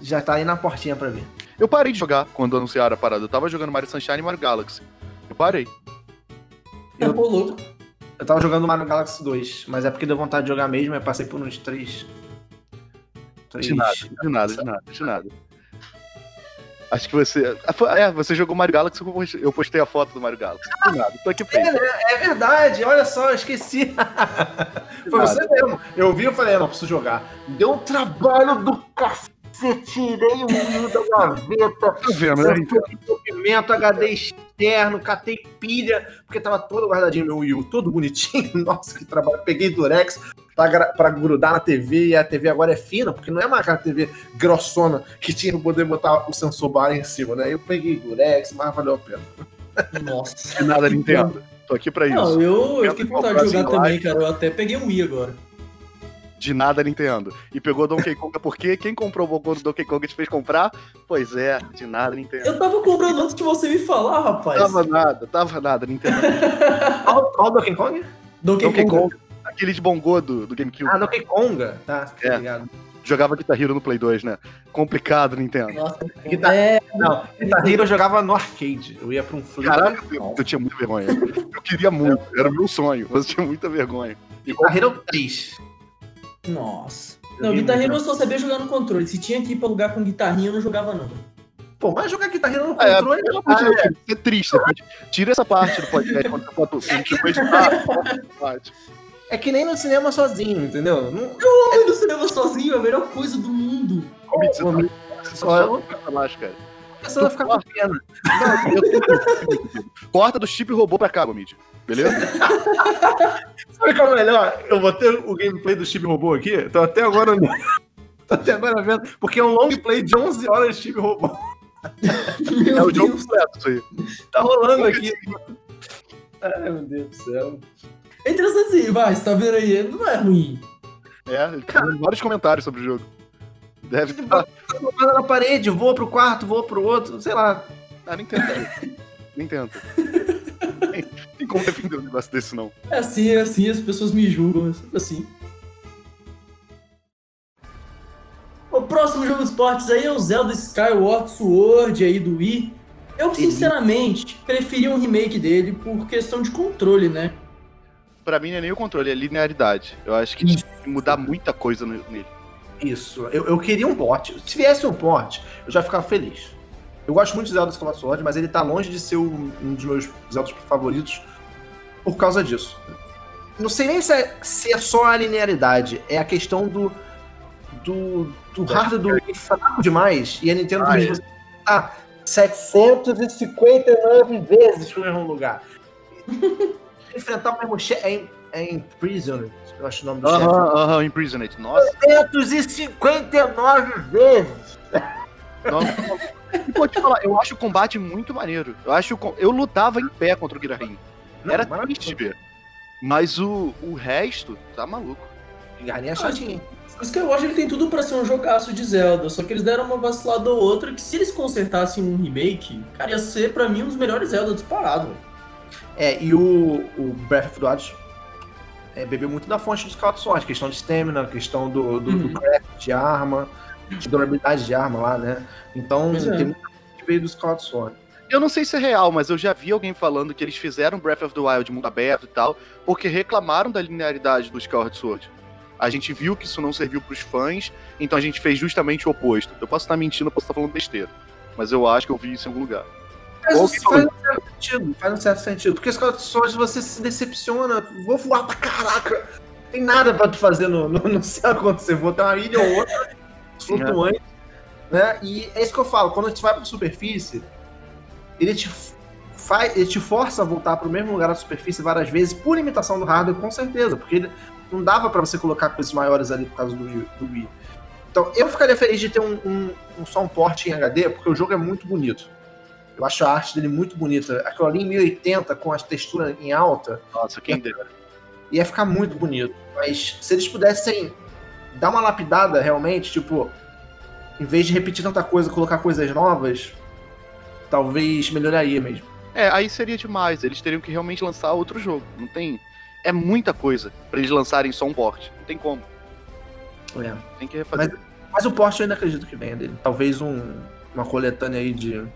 já tá aí na portinha pra ver. Eu parei de jogar quando anunciaram a parada. Eu tava jogando Mario Sunshine e Mario Galaxy. Eu parei. Eu... Ô, louco. Eu tava jogando Mario Galaxy 2, mas é porque deu vontade de jogar mesmo, eu passei por uns três. três... De nada, de nada, de nada, de nada. Acho que você. Ah, É, você jogou Mario Galaxy, eu postei- a foto do Mario Galaxy. De nada, tô aqui pra É? É verdade, olha só, eu esqueci. [LAUGHS] Foi nada. você mesmo. Eu vi e falei, não, preciso jogar. Deu um trabalho do cacete, tirei o Wii da gaveta, Tá vendo, né? Documento, HD externo, catei pilha, porque tava todo guardadinho meu Wii U, todo bonitinho. [LAUGHS] Nossa, que trabalho. Peguei Durex pra, pra grudar na TV, e a TV agora é fina, porque não é mais aquela TV grossona que tinha pra poder botar o sensor bar em cima, né? Eu peguei Durex, mas valeu a pena. Nossa. De nada, Nintendo. Tô aqui pra isso. Não, eu, eu fiquei com vontade de jogar também, cara. Eu até peguei um Wii agora. De nada, Nintendo. E pegou Donkey Kong porque quem comprou o Bogon do Donkey Kong te fez comprar? Pois é, de nada, Nintendo. Eu tava comprando antes de você me falar, rapaz. Tava nada, tava nada, Nintendo. [LAUGHS] Qual, qual Donkey Kong? Donkey, Donkey Kong. Kong, aquele de Bongo do, do GameCube. Ah, Donkey Konga. Tá, tá É. ligado. Jogava Guitar Hero no Play 2, né? Complicado, Nintendo. Nossa, Guitar- é, Não, Guitar Hero eu jogava no arcade. Eu ia pra um flip. Caralho, eu, eu tinha muita vergonha. Eu queria muito, era o meu sonho, mas eu tinha muita vergonha. Guitar Hero 3. Nossa. Eu Não, vi Guitar muito. Hero eu só sabia jogar no controle. Se tinha que ir pra lugar com guitarrinha, eu não jogava não. Pô, mas jogar Guitar Hero no É, controle é Deus, isso é triste. Tira essa parte do podcast quando você depois [LAUGHS] parte. É que nem no cinema sozinho, entendeu? Não, Homem do cinema sozinho é a melhor coisa do mundo. Como você tá- só joga personagem, cara. a pessoa vai ficar com pena. Não, eu Corta do chip robô pra cá, Gomid. Beleza? Sabe qual é o melhor? Eu vou ter o gameplay do Chip Robô aqui. Tô até agora. [LAUGHS] Tô até agora vendo. Porque é um long play de 11 horas de Chip Robô. Meu É o jogo Deus. completo, isso aí. Tá rolando aqui. Ai, meu Deus do céu. É interessante sim, vai, você tá vendo aí, não é ruim. É, ele tá vários comentários sobre o jogo. Deve Tipo, estar. tá colocando na parede, voa pro quarto, voa pro outro, sei lá. Ah, nem tenta. Nem tenta. Tem- Tem como defender um negócio desse, não. É assim, é assim, as pessoas me julgam, é sempre assim. O próximo jogo de esportes aí é o Zelda Skyward Sword aí do Wii. Eu, sinceramente, preferia um remake dele por questão de controle, né? Pra mim não é nem o controle, é a linearidade. Eu acho que tinha que mudar muita coisa nele. Isso, eu, eu queria um bot. Se viesse um bot, eu já ficava feliz. Eu gosto muito de Zelda Skyward Sword, mas ele tá longe de ser um, um dos meus Zeldas favoritos por causa disso. Não sei nem se é, se é só a linearidade, é a questão do do, do hardware do Wii fraco demais e a Nintendo Ah, é. você tá 759 vezes pro mesmo lugar. [LAUGHS] Enfrentar o mesmo chefe é Imprisoned, eu acho o nome do Aham, chefe. aham, Imprisoned. Nossa, 359 vezes! nossa. E vou te falar, eu acho o combate muito maneiro. Eu acho eu lutava em pé contra o Girahim. Não, Era maravilhoso. triste ver. Mas o, o resto, tá maluco. Galinha é chatinho. O Skyward ele tem tudo pra ser um jogaço de Zelda, só que eles deram uma vacilada ou outra que se eles consertassem um remake, cara, ia ser pra mim um dos melhores Zelda disparado. É, e o, o Breath of the Wild é, bebeu muito da fonte dos Sword, questão de stamina, questão do, do, do Uhum. craft de arma, de durabilidade de arma lá, né? Então, é. tem muita coisa que veio do Skyward Sword. Eu não sei se é real, mas eu já vi alguém falando que eles fizeram Breath of the Wild mundo aberto e tal, porque reclamaram da linearidade do Skyward Sword. A gente viu que isso não serviu pros fãs, então a gente fez justamente o oposto. Eu posso estar mentindo, eu posso estar falando besteira. Mas eu acho que eu vi isso em algum lugar. Que faz um certo sentido, faz um certo sentido. Porque Skyward Sword você se decepciona, vou voar pra caraca. Tem nada pra tu fazer no, no, no céu quando você voa, tem uma ilha ou outra [LAUGHS] flutuante. Né? E é isso que eu falo, quando a gente vai pra superfície, ele te faz, ele te força a voltar pro mesmo lugar da superfície várias vezes, por limitação do hardware, com certeza, porque ele- não dava pra você colocar coisas maiores ali por causa do, Wii- do Wii. Então, eu ficaria feliz de ter um, um, um só um porte em HD, porque o jogo é muito bonito. Eu acho a arte dele muito bonita. Aquilo ali em 1080, com as texturas em alta, Nossa, quem dera. ia ficar muito bonito. Mas se eles pudessem dar uma lapidada realmente, tipo, em vez de repetir tanta coisa, colocar coisas novas, talvez melhoraria mesmo. É, aí seria demais. Eles teriam que realmente lançar outro jogo. Não tem. É muita coisa pra eles lançarem só um port. Não tem como. É. Tem que refazer. Mas o porte eu ainda acredito que venha dele. Talvez um, uma coletânea aí de.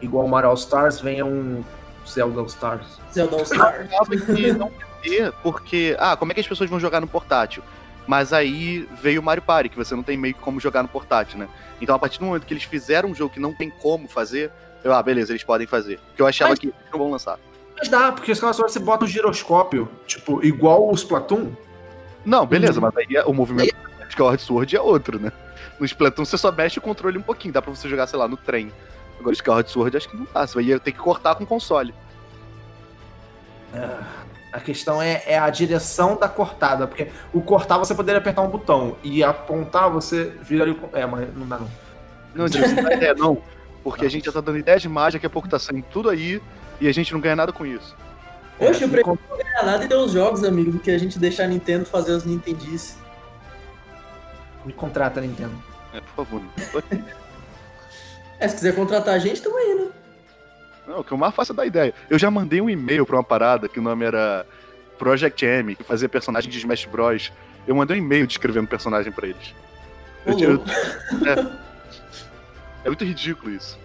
Igual o Mario All Stars, venha um Zelda All Stars. Zelda All Star. Sabe que não ter, porque. Ah, como é que as pessoas vão jogar no portátil? Mas aí veio o Mario Party, que você não tem meio que como jogar no portátil, né? Então, a partir do momento que eles fizeram um jogo que não tem como fazer, eu, ah, beleza, eles podem fazer. Porque eu achava Mas- que eles não vão lançar. Mas dá, porque os caras você bota o giroscópio, tipo, igual o Splatoon. Não, beleza, Uhum. mas aí é- o movimento de Skyward Sword é outro, né? No Splatoon você só mexe o controle um pouquinho, dá pra você jogar, sei lá, no trem. Agora, Skyward Sword acho que não dá, você ia ter que cortar com o console. A questão é, é a direção da cortada, porque o cortar você poderia apertar um botão e apontar você viraria o. É, mas não dá não. Não, Diego, não dá ideia, não. Porque a gente já tá dando ideia demais, daqui a pouco tá saindo tudo aí e a gente não ganha nada com isso. Poxa, eu É, prefiro não ganhar nada e ter os jogos, amigo, do que a gente deixar a Nintendo fazer as Nintendices. Me contrata, Nintendo. É, por favor. Não. É, se quiser contratar a gente, tamo aí, né? Não, o que eu mais faço é dar ideia. Eu já mandei um e-mail pra uma parada que o nome era Project M, que fazia personagem de Smash Bros. Eu mandei um e-mail descrevendo personagem pra eles. Eu tinha- louco. É muito ridículo isso.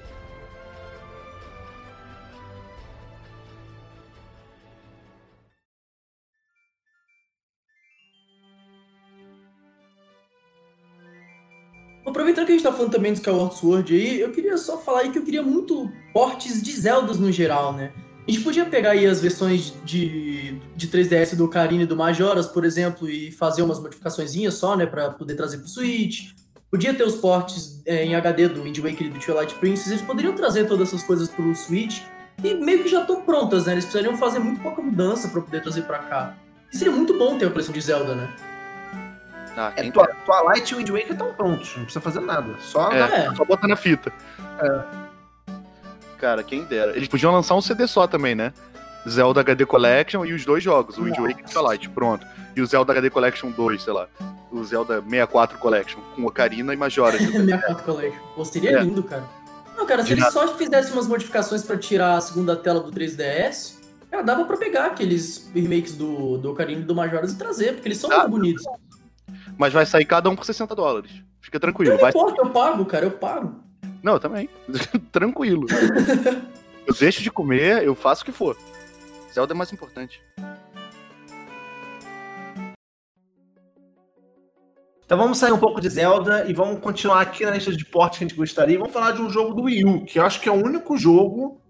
Aproveitando que a gente tá falando também do Skyward Sword aí, eu queria só falar aí que eu queria muito portes de Zeldas no geral, né? A gente podia pegar aí as versões de, de 3DS do Ocarina e do Majoras, por exemplo, e fazer umas modificaçõezinhas só, né, pra poder trazer pro Switch. Podia ter os portes é, em HD do Wind Waker e do Twilight Princess, eles poderiam trazer todas essas coisas pro Switch e meio que já estão prontas, né? Eles precisariam fazer muito pouca mudança pra poder trazer pra cá. E seria muito bom ter a coleção de Zelda, né? Ah, É, quem tua, Twilight e Wind Waker estão prontos, não precisa fazer nada. Só É. dá- É. Só botar na fita. Cara, quem dera. Eles podiam lançar um CD só também, né? Zelda HD Collection e os dois jogos, o Wind Waker e o Twilight, pronto. E o Zelda HD Collection 2, sei lá. O Zelda 64 Collection, com Ocarina e Majora. [LAUGHS] 64 Collection. Pô, seria É. lindo, cara. Não, cara, se De eles nada. só fizessem umas modificações pra tirar a segunda tela do 3DS, cara, dava pra pegar aqueles remakes do, do Ocarina e do Majoras e trazer, porque eles são Dá. muito bonitos. Mas vai sair cada um por 60 dólares. Fica tranquilo. Não Vai... importa, eu pago, cara, eu pago. Não, eu também. [LAUGHS] tranquilo. eu deixo de comer, eu faço o que for. Zelda é mais importante. Então vamos sair um pouco de Zelda e vamos continuar aqui na lista de portes que a gente gostaria. Vamos falar de um jogo do Wii U, que eu acho que é o único jogo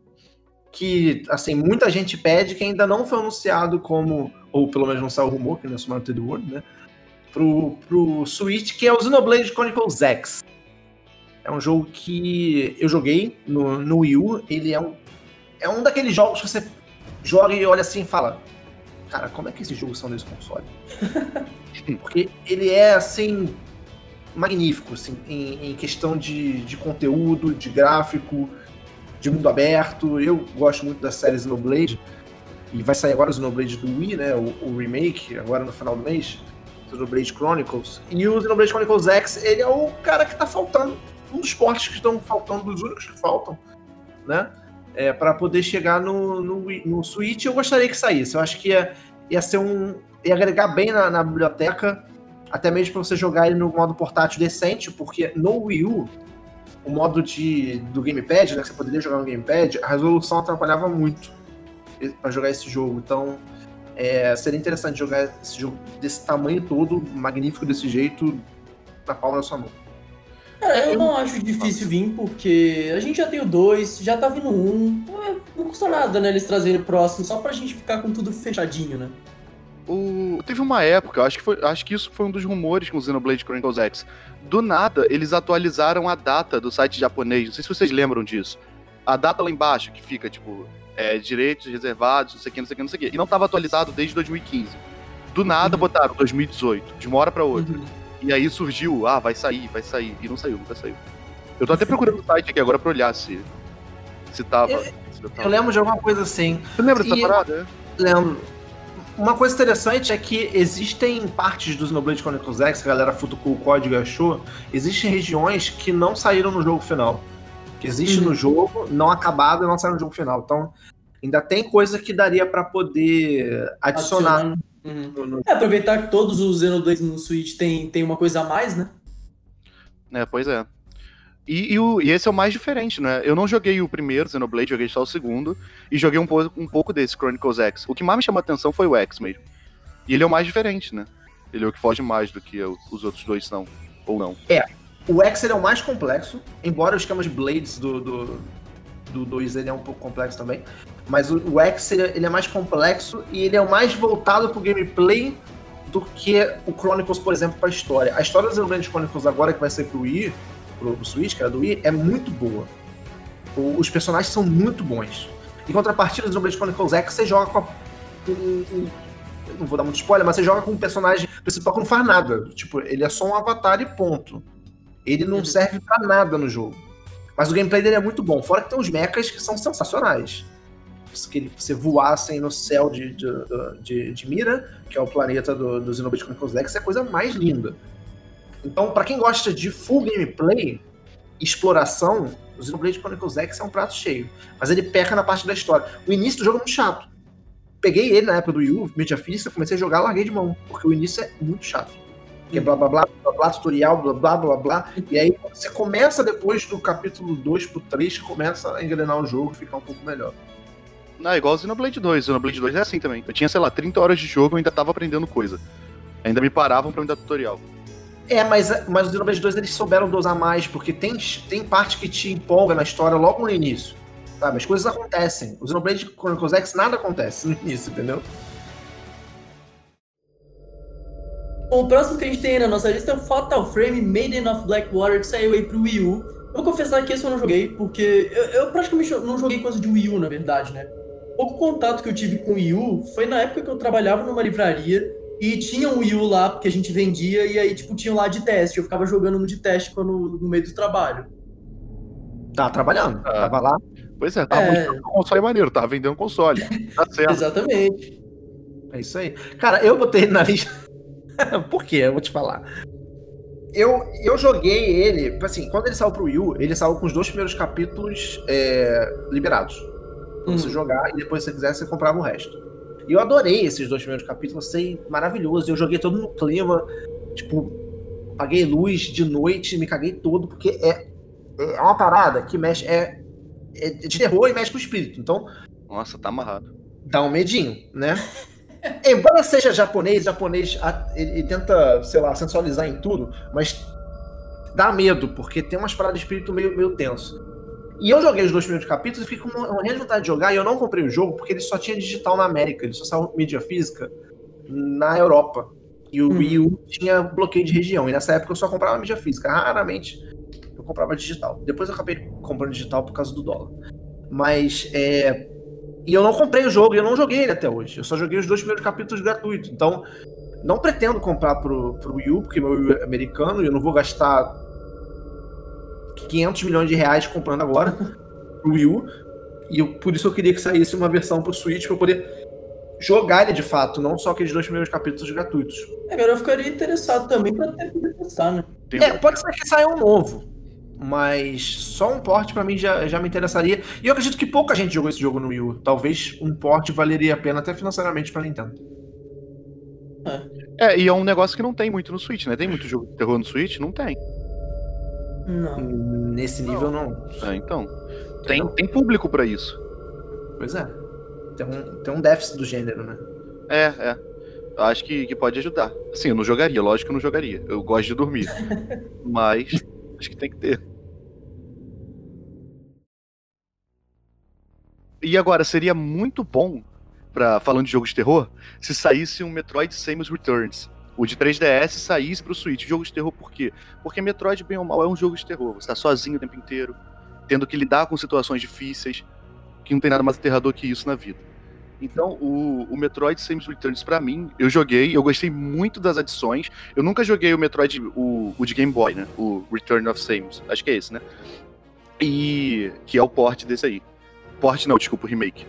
que, assim, muita gente pede que ainda não foi anunciado como, ou pelo menos não saiu o rumor, que não é Smart the World, né? Pro, pro Switch, que é o Xenoblade Chronicles X. É um jogo que eu joguei no, no Wii U. Ele é um, é um daqueles jogos que você joga e olha assim e fala: cara, como é que esses jogos são nesse console? [LAUGHS] Porque ele é, assim, magnífico, assim, em, em questão de, de conteúdo, de gráfico, de mundo aberto. Eu gosto muito da série Xenoblade. E vai sair agora o Xenoblade do Wii, né? O, o remake, agora no final do mês. Xenoblade Chronicles. E o Xenoblade Chronicles X, ele é o cara que tá faltando. Um dos portes que estão faltando, dos únicos que faltam, né? É, para poder chegar no, no, no Switch, eu gostaria que saísse. Eu acho que ia, ia ser um. ia agregar bem na, na biblioteca, até mesmo para você jogar ele no modo portátil decente, porque no Wii U, o modo de, do Gamepad, né, que você poderia jogar no Gamepad, a resolução atrapalhava muito para jogar esse jogo. Então, é, seria interessante jogar esse jogo desse tamanho todo, magnífico desse jeito, na palma da sua mão. Cara, eu não acho difícil vir, porque a gente já tem o 2, já tá vindo um. Não, não custa nada, né, eles trazerem o próximo, só pra gente ficar com tudo fechadinho, né? O... Teve uma época, acho que, foi, acho que isso foi um dos rumores com o Xenoblade Chronicles X. Do nada, eles atualizaram a data do site japonês. Não sei se vocês lembram disso. A data lá embaixo, que fica, tipo, é, direitos reservados, não sei o que, não sei o que, não sei o que. E não estava atualizado desde 2015. Do nada uhum. botaram 2018, de uma hora para outra. Uhum. E aí surgiu, ah, vai sair, vai sair. E não saiu, nunca saiu. Eu tô até procurando o site aqui agora pra olhar se, se tava. Eu, se tava. eu lembro de alguma coisa assim. Você lembra dessa e parada? Lembro. Uma coisa interessante é que existem partes dos Xenoblade Chronicles X, que a galera futucou o código e achou, existem regiões que não saíram no jogo final que existe uhum. no jogo, não acabado e não sai no jogo final. Então, ainda tem coisa que daria para poder adicionar. Uhum. No, no... É, aproveitar que todos os Xenoblade no Switch tem, tem uma coisa a mais, né? É, pois é. E, e, o, e, esse é o mais diferente, né? Eu não joguei o primeiro Xenoblade, joguei só o segundo, e joguei um, pouco, um pouco desse Chronicles X. O que mais me chamou a atenção foi o X mesmo. E ele é o mais diferente, né? Ele é o que foge mais do que os outros dois são, ou não. É, o X é o mais complexo, embora o esquema de Blades do, do, do 2 ele é um pouco complexo também. Mas o, o X ele, é mais complexo e ele é o mais voltado pro gameplay do que o Chronicles, por exemplo, pra história. A história dos Xenoblade Chronicles agora, que vai ser pro Wii, pro, pro Switch, que era do Wii, é muito boa. O, os personagens são muito bons. Em contrapartida do Xenoblade Chronicles X, você joga com a, não vou dar muito spoiler, mas você joga com um personagem principal que não faz nada. Tipo, ele é só um avatar e ponto. Ele não uhum. serve para nada no jogo. Mas o gameplay dele é muito bom. Fora que tem uns mechas que são sensacionais. Que você voassem no céu de, de, de, de Mira, que é o planeta do, do Xenoblade Chronicles X, é a coisa mais linda. Então, para quem gosta de full gameplay, exploração, o Xenoblade Chronicles X é um prato cheio. Mas ele peca na parte da história. O início do jogo é muito chato. Peguei ele na época do Wii U, mídia física, comecei a jogar, larguei de mão, porque o início é muito chato que é blá blá blá, blá blá, tutorial, blá blá blá blá. E aí você começa depois do capítulo 2 pro 3, começa a engrenar o jogo e ficar um pouco melhor. Ah, igual o Xenoblade 2. O Xenoblade 2 é assim também. Eu tinha, sei lá, 30 horas de jogo e ainda tava aprendendo coisa. Ainda me paravam pra me dar tutorial. É, mas, mas o Xenoblade 2 eles souberam dosar mais, porque tem, tem parte que te empolga na história logo no início. Sabe? As coisas acontecem. O Xenoblade Chronicles X nada acontece no início, entendeu? O próximo que a gente tem aí na nossa lista é o Fatal Frame Maiden of Blackwater, que saiu aí pro Wii U. Eu vou confessar que esse eu não joguei, porque eu, eu praticamente não joguei coisa de Wii U, na verdade, né? O pouco contato que eu tive com o Wii U foi na época que eu trabalhava numa livraria e tinha um Wii U lá, porque a gente vendia, e aí, tipo, tinha lá de teste. Eu ficava jogando no de teste quando, no meio do trabalho. Tava trabalhando, ah. tava lá. Pois é, tava é... um console maneiro, tava vendendo console. [LAUGHS] Tá certo. Exatamente. É isso aí. Cara, eu botei na lista. [LAUGHS] Por quê? Eu vou te falar. Eu, eu joguei ele, assim, quando ele saiu pro Wii U, ele saiu com os dois primeiros capítulos é, liberados. Pra hum. você jogar e depois, se você quiser, você comprava o resto. E eu adorei esses dois primeiros capítulos, achei maravilhoso. Eu joguei todo no clima, tipo, paguei luz de noite, me caguei todo, porque é, é uma parada que mexe, é, é de terror e mexe com o espírito. Então. Nossa, tá amarrado. Dá um medinho, né? [LAUGHS] Embora seja japonês, japonês ele, tenta, sei lá, sensualizar em tudo, mas dá medo, porque tem umas paradas de espírito meio, meio tenso. E eu joguei os dois primeiros capítulos e fiquei com uma grande vontade de jogar, e eu não comprei o jogo porque ele só tinha digital na América, ele só saiu mídia física na Europa. E o hum. Wii U tinha bloqueio de região, e nessa época eu só comprava mídia física, raramente eu comprava digital. Depois eu acabei comprando digital por causa do dólar. Mas é, E eu não comprei o jogo, e eu não joguei ele até hoje. Eu só joguei os dois primeiros capítulos gratuitos. Então, não pretendo comprar pro, pro Wii U, porque meu Wii U é americano e eu não vou gastar 500 milhões de reais comprando agora pro Wii U. E eu, por isso eu queria que saísse uma versão pro Switch pra eu poder jogar ele de fato, não só aqueles dois primeiros capítulos gratuitos. É, cara, eu ficaria interessado também pra ter que testar, né? É, pode ser que saia um novo. Mas só um port pra mim já, já me interessaria. E eu acredito que pouca gente jogou esse jogo no Wii U. Talvez um port valeria a pena até financeiramente pra Nintendo. É, e é um negócio que não tem muito no Switch, né? Tem muito jogo de terror no Switch? Não tem. Não. Nesse nível não. É, então. Tem, tem público pra isso. Pois é. Tem um, tem um déficit do gênero, né? É, é. Eu acho que, que pode ajudar. Assim, eu não jogaria, lógico que eu não jogaria. Eu gosto de dormir. [LAUGHS] Mas acho que tem que ter. E agora, seria muito bom, pra, falando de jogo de terror, se saísse um Metroid Samus Returns. O de 3DS saísse pro Switch. Jogo de terror por quê? Porque Metroid, bem ou mal, é um jogo de terror. Você tá sozinho o tempo inteiro, tendo que lidar com situações difíceis, que não tem nada mais aterrador que isso na vida. Então, o, o Metroid Samus Returns, pra mim, eu joguei, eu gostei muito das adições. Eu nunca joguei o Metroid, o, o de Game Boy, né? O Return of Samus. Acho que é esse, né? E. que é o port desse aí. Port não, desculpa, o remake.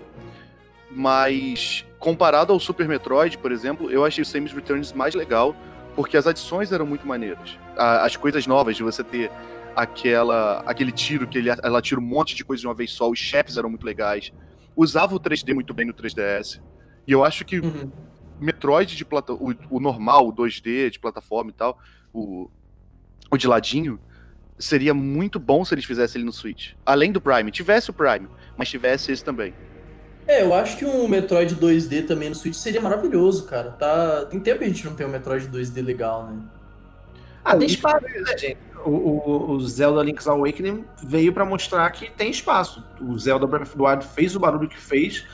Mas, comparado ao Super Metroid, por exemplo, eu achei o Samus Returns mais legal, porque as adições eram muito maneiras. A- as coisas novas de você ter aquela aquele tiro que ele, ela tira um monte de coisa de uma vez só, os chefes eram muito legais. Usava o 3D muito bem no 3DS. E eu acho que Uhum. Metroid de plata o, o normal, o 2D de plataforma e tal, o, o de ladinho, seria muito bom se eles fizessem ele no Switch. Além do Prime, tivesse o Prime, mas tivesse esse também. É, eu acho que um Metroid 2D também no Switch seria maravilhoso, cara. Tá... Tem tempo que a gente não tem um Metroid 2D legal, né? Ah, tem espaço, né, gente? O, o- Zelda Link's Awakening veio pra mostrar que tem espaço. O Zelda Breath of the Wild fez o barulho que fez,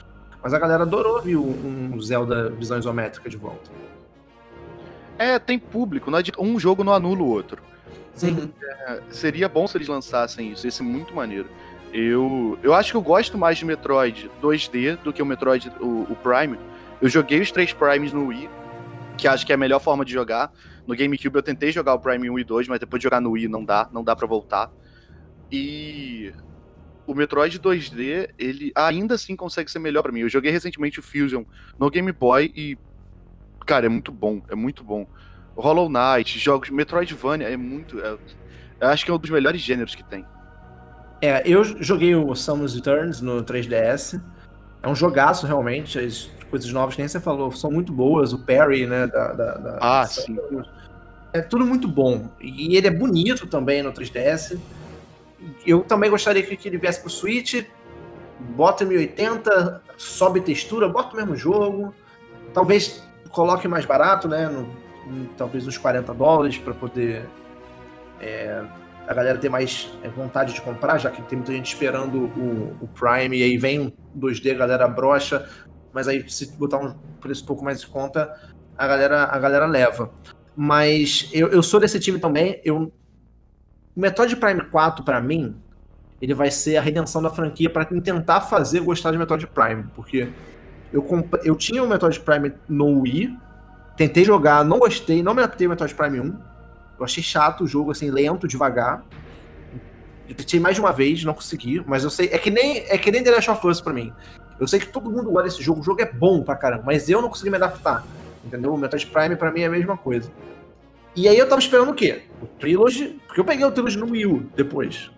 mas a galera adorou ver um Zelda visão isométrica de volta. É, tem público, não adianta- um jogo não anula o outro. Uhum. Seria bom se eles lançassem isso, ia ser muito maneiro. Eu, eu acho que eu gosto mais de Metroid 2D do que o Metroid, o, o Prime. Eu joguei os três Primes no Wii, que acho que é a melhor forma de jogar. No GameCube eu tentei jogar o Prime 1 e 2, mas depois de jogar no Wii não dá, não dá pra voltar. E o Metroid 2D, ele ainda assim consegue ser melhor pra mim. Eu joguei recentemente o Fusion no Game Boy e cara, é muito bom, é muito bom. Hollow Knight, jogos Metroidvania é muito, é- eu acho que é um dos melhores gêneros que tem. É, eu joguei o Samus Returns no 3DS. É um jogaço, realmente. As coisas novas que nem você falou são muito boas. O Parry, né? Da, da- da- Ah, da sim. É tudo muito bom. E ele é bonito também no 3DS. Eu também gostaria que, ele viesse pro Switch. Bota 1080, sobe textura, bota o mesmo jogo. Talvez coloque mais barato, né? no- talvez uns 40 dólares para poder é, a galera ter mais é, vontade de comprar, já que tem muita gente esperando o, o Prime e aí vem um 2D, a galera brocha, mas aí se botar um preço um pouco mais em conta, a galera, a galera leva. Mas eu, eu sou desse time também. Eu, o Metroid Prime 4, pra mim, ele vai ser a redenção da franquia para tentar fazer gostar de Metroid Prime, porque eu, comp- eu tinha o Metroid Prime no Wii, tentei jogar, não gostei, não me adaptei ao Metroid Prime 1. Eu achei chato o jogo, assim, lento, devagar. Eu tentei mais de uma vez, não consegui, mas eu sei. É que nem, é que nem The Last of Us pra mim. Eu sei que todo mundo gosta desse jogo, o jogo é bom pra caramba, mas eu não consegui me adaptar. Entendeu? O Metroid Prime pra mim é a mesma coisa. E aí eu tava esperando o quê? O Trilogy, porque eu peguei o Trilogy no Wii U depois.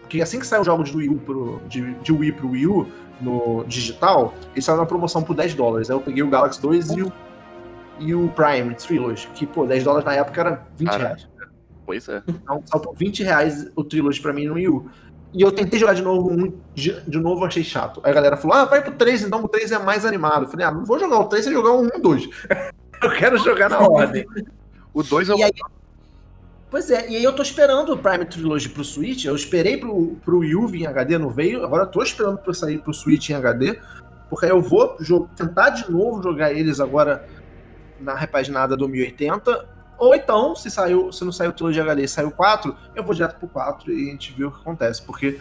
Porque assim que saiu os jogos do Wii U pro, de, de Wii pro Wii U, no digital, eles saíram na promoção por 10 dólares. Aí eu peguei o Galaxy 2 e o, e o Prime Trilogy, que, pô, 10 dólares na época era 20 Caraca. reais. Pois é. Então, saltou 20 reais o Trilogy pra mim no Wii U. E eu tentei jogar de novo, um, de, de novo achei chato. Aí a galera falou, ah, vai pro 3, então o 3 é mais animado. Eu falei, ah, não vou jogar o 3 sem jogar o 1 e o 2. eu quero jogar na ordem. O 2 é o aí- Pois é, e aí eu tô esperando o Prime Trilogy pro Switch. Eu esperei pro, pro Wii U em HD, não veio. Agora eu tô esperando pra sair pro Switch em HD. Porque aí eu vou tentar de novo jogar eles agora na repaginada do 1080. Ou então, se saiu, se não saiu o Trilogy HD e saiu o 4, eu vou direto pro 4 e a gente vê o que acontece. Porque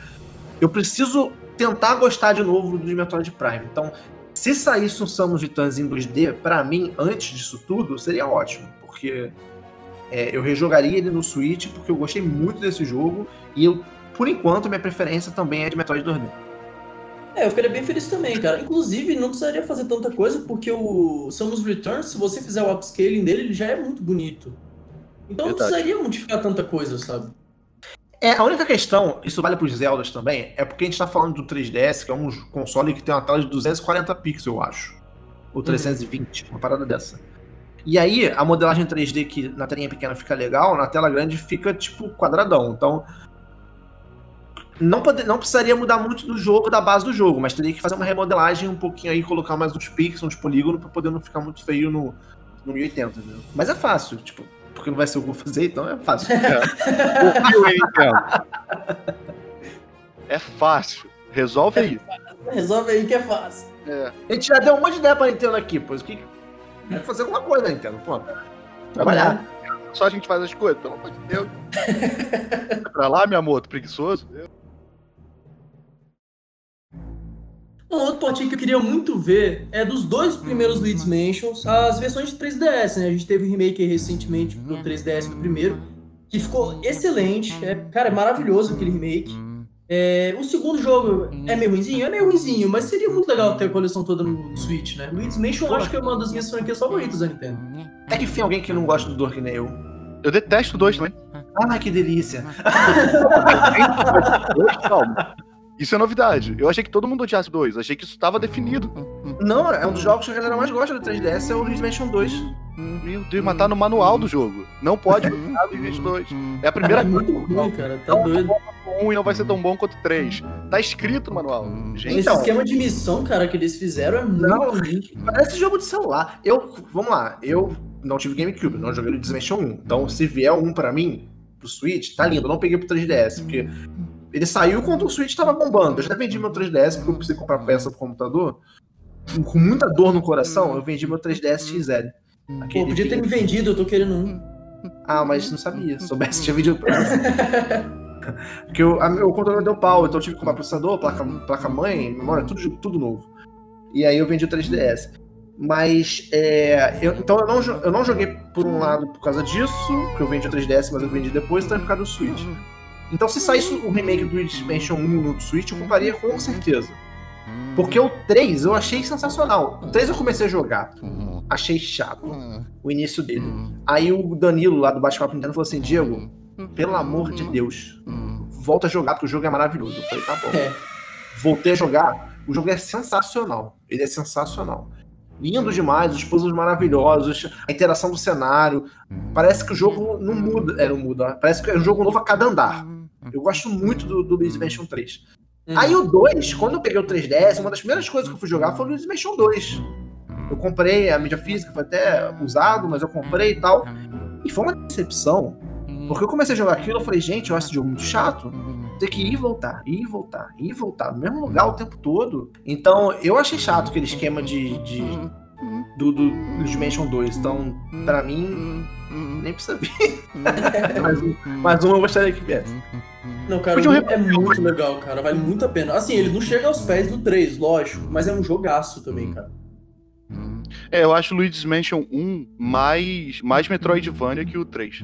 eu preciso tentar gostar de novo do Metroid Prime. Então, se saísse um Samus Returns em 2D, para mim, antes disso tudo, seria ótimo. Porque é, eu rejogaria ele no Switch, porque eu gostei muito desse jogo. E eu, por enquanto, minha preferência também é de Metroid 2D. É, eu ficaria bem feliz também, cara. Inclusive, não precisaria fazer tanta coisa, porque o Samus Returns, se você fizer o upscaling dele, ele já é muito bonito. Então não Verdade. precisaria modificar tanta coisa, sabe? É, a única questão, isso vale pros Zeldas também, é porque a gente tá falando do 3DS, que é um console que tem uma tela de 240 pixels, eu acho. Ou 320, uma parada dessa. E aí, a modelagem 3D que na telinha pequena fica legal, na tela grande fica tipo quadradão. Então, não, pode, não precisaria mudar muito do jogo, da base do jogo, mas teria que fazer uma remodelagem um pouquinho aí, colocar mais uns pixels, uns polígonos, pra poder não ficar muito feio no, no 1080, entendeu? Mas é fácil, tipo, porque não vai ser o que eu vou fazer, então é fácil. Nintendo. É fácil. Resolve aí. Resolve aí que é fácil. É. A gente já deu um monte de ideia pra Nintendo aqui, pois que. Tem que fazer alguma coisa, Nintendo, pô. Trabalhar. Só a gente faz as coisas, pelo amor de Deus. [LAUGHS] Vai pra lá, meu amor, preguiçoso. Um outro portinho que eu queria muito ver é dos dois primeiros Luigi's Mansions, as versões de 3DS, né? A gente teve um remake aí recentemente do 3DS do primeiro, que ficou excelente. É, cara, é maravilhoso aquele remake. É, o segundo jogo é meio ruimzinho? É meio ruimzinho, mas seria muito legal ter a coleção toda no Switch, né? Luigi's Mansion eu acho que é uma das minhas franquias favoritas da Nintendo. É que enfim, alguém que não gosta do Dor que nem eu. Eu detesto dois também. Ah, que delícia. [LAUGHS] Isso é novidade. Eu achei que todo mundo odiasse dois. Achei que isso estava definido. Não, é um dos jogos que a galera mais gosta do 3DS, é o Luigi's Mansion 2. Meu Deus, mas tá no manual do jogo. Não pode botar do Luigi 2. É a primeira É muito ruim, cara. Tá doido. um e não vai ser tão bom quanto três. Tá escrito no manual. Gente, Esse esquema de missão, cara, que eles fizeram é muito Não, ruim. Parece jogo de celular. Eu, vamos lá, eu não tive GameCube, não joguei Luigi's Mansion 1. Então, se vier um pra mim, pro Switch, tá lindo. Eu não peguei pro 3DS, porque ele saiu quando o Switch tava bombando. Eu já vendi meu 3DS porque eu precisei comprar peça pro computador. Com muita dor no coração, eu vendi meu 3DS XL. Pô, podia ter me vendido, eu tô querendo um. Ah, mas não sabia. Se soubesse, tinha vendido pra [LAUGHS] Porque o, a, meu controle deu pau, então eu tive que comprar processador, placa, placa mãe, memória, tudo, tudo novo. E aí eu vendi o 3DS. Mas, é, eu- então eu não, eu não joguei por um lado por causa disso, que eu vendi o 3DS, mas eu vendi depois, também por causa do Switch. Então se saísse o remake do Luigi's Mansion 1 no Switch, eu compraria com certeza. Porque o 3 eu achei sensacional. O 3 eu comecei a jogar, achei chato o início dele. Aí o Danilo lá do Bate-Papo Nintendo falou assim: Diego, pelo amor de Deus, volta a jogar porque o jogo é maravilhoso. Eu falei: tá bom. Voltei a jogar, o jogo é sensacional. Ele é sensacional. Lindo demais, os puzzles maravilhosos, a interação do cenário. Parece que o jogo não muda. É, não muda. Parece que é um jogo novo a cada andar. Eu gosto muito do, do Luigi's Mansion 3. Uhum. Aí o 2, quando eu peguei o 3DS, uma das primeiras coisas que eu fui jogar foi o Luigi's Mansion 2. Eu comprei a mídia física, foi até usado, mas eu comprei e tal. E foi uma decepção. Porque eu comecei a jogar aquilo, eu falei, gente, eu acho esse jogo muito chato. Ter que ir e voltar, ir e voltar, ir e voltar, no mesmo lugar o tempo todo. Então, eu achei chato aquele esquema de. de do, do Luigi's Mansion 2. Então, pra mim, nem precisa vir. [LAUGHS] mais, um, mais um eu gostaria que viesse. Não, cara, Podiam o jogo é muito legal, cara. Vale muito a pena. Assim, ele não chega aos pés do 3, lógico, mas é um jogaço também, cara. É, eu acho o Luigi's Mansion 1 mais, mais Metroidvania que o 3.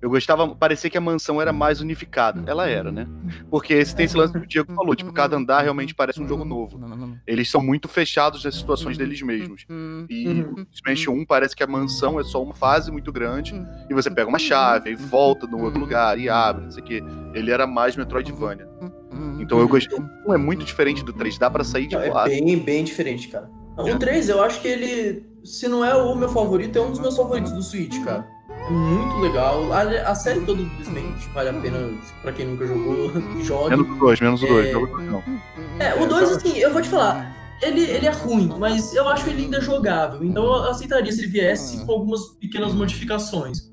Eu gostava, parecia que a mansão era mais unificada. Ela era, né? Porque esse tem esse lance que o Diego falou, tipo, cada andar realmente parece um jogo novo. Eles são muito fechados nas situações deles mesmos. E Mansion 1 parece que a mansão é só uma fase muito grande, e você pega uma chave, aí volta no outro lugar e abre, não sei o quê. Ele era mais Metroidvania. Então eu gostei. O 1 é muito diferente do 3, dá pra sair de Não, é boa. bem, bem diferente, cara. O 3, eu acho que ele, se não é o meu favorito, é um dos meus favoritos do Switch, cara. Muito legal. A, a série toda do Luigi's vale a pena pra quem nunca jogou, [LAUGHS] jogue. Menos o 2, menos o 2. É. Não. É, o 2, assim, eu vou te falar, ele, ele é ruim, mas eu acho ele ainda jogável. Então eu aceitaria se ele viesse com algumas pequenas modificações.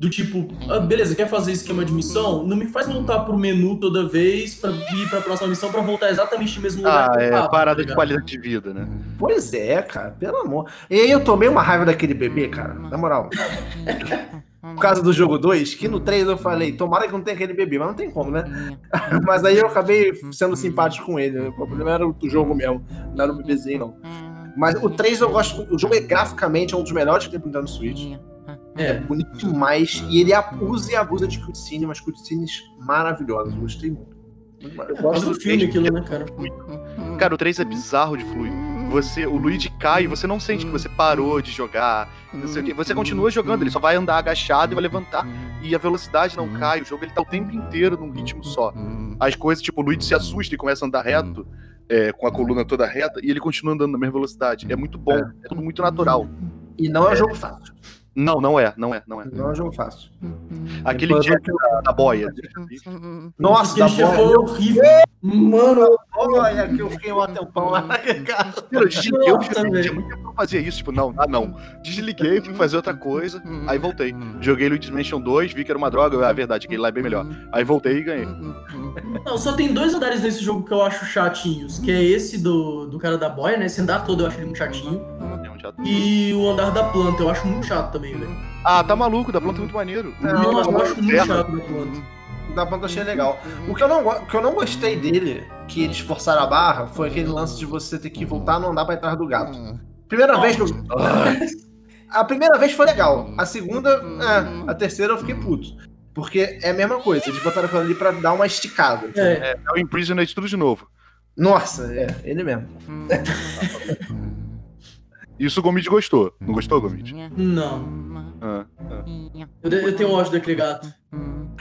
Do tipo, ah, beleza, quer fazer esquema de missão? Não me faz voltar pro menu toda vez pra ir pra próxima missão pra voltar exatamente no mesmo lugar. Ah, é tava, parada tá de qualidade de vida, né? Pois é, cara, pelo amor. E aí eu tomei uma raiva daquele bebê, cara, na moral. [LAUGHS] por causa do jogo 2, que no 3 eu falei, tomara que não tenha aquele bebê, mas não tem como, né? [LAUGHS] mas aí eu acabei sendo simpático com ele. O problema era o jogo mesmo, não era o bebezinho, não. Mas o 3 eu gosto. O jogo é graficamente é um dos melhores que tem pro Nintendo Switch. É bonito demais. E ele usa e abusa de cutscene, mas cutscenes maravilhosas. Gostei muito. Eu gosto do filme aquilo, né, cara? Cara, o 3 é bizarro de fluido. Você, o Luigi cai e você não sente que você parou de jogar. Você, você continua jogando, ele só vai andar agachado e vai levantar. E a velocidade não cai. O jogo ele tá o tempo inteiro num ritmo só. As coisas, tipo, o Luigi se assusta e começa a andar reto. É, com a coluna toda reta, e ele continua andando na mesma velocidade. É muito bom, é, é tudo muito natural. E não é um jogo fácil. Não, não é, não é, não é. Não é um jogo fácil. Aquele dia que... da, da boia. Nossa, da boia. foi horrível. Mano, olha que eu fiquei um tempão lá. [LAUGHS] Eu desliguei, eu tinha muito tempo pra fazer isso. Tipo, não, ah, não. Desliguei, fui fazer outra coisa, aí voltei. Joguei Luigi's Mansion 2, vi que era uma droga. Ah, verdade, aquele lá é bem melhor. Aí voltei e ganhei. Não, só tem dois andares nesse jogo que eu acho chatinhos, que é esse do, do cara da boia, né? Esse andar todo eu acho ele muito chatinho. E o andar da planta, eu acho muito chato também, velho. Ah, tá maluco, da planta é muito maneiro. Não, eu acho muito chato da planta. Da planta eu achei legal. O que, eu não, o que eu não gostei dele, que eles forçaram a barra, foi aquele lance de você ter que voltar no andar pra trás do gato. Primeira vez que eu. A primeira vez foi legal. A segunda, é, a terceira eu fiquei puto. Porque é a mesma coisa, eles botaram aquilo ali pra dar uma esticada. É, é, é o Imprisoned tudo de novo. Nossa, é, ele mesmo. [LAUGHS] Isso o Gomit gostou. Não gostou, Gomit? Não. Ah, ah. Eu, eu, tenho ódio daquele gato.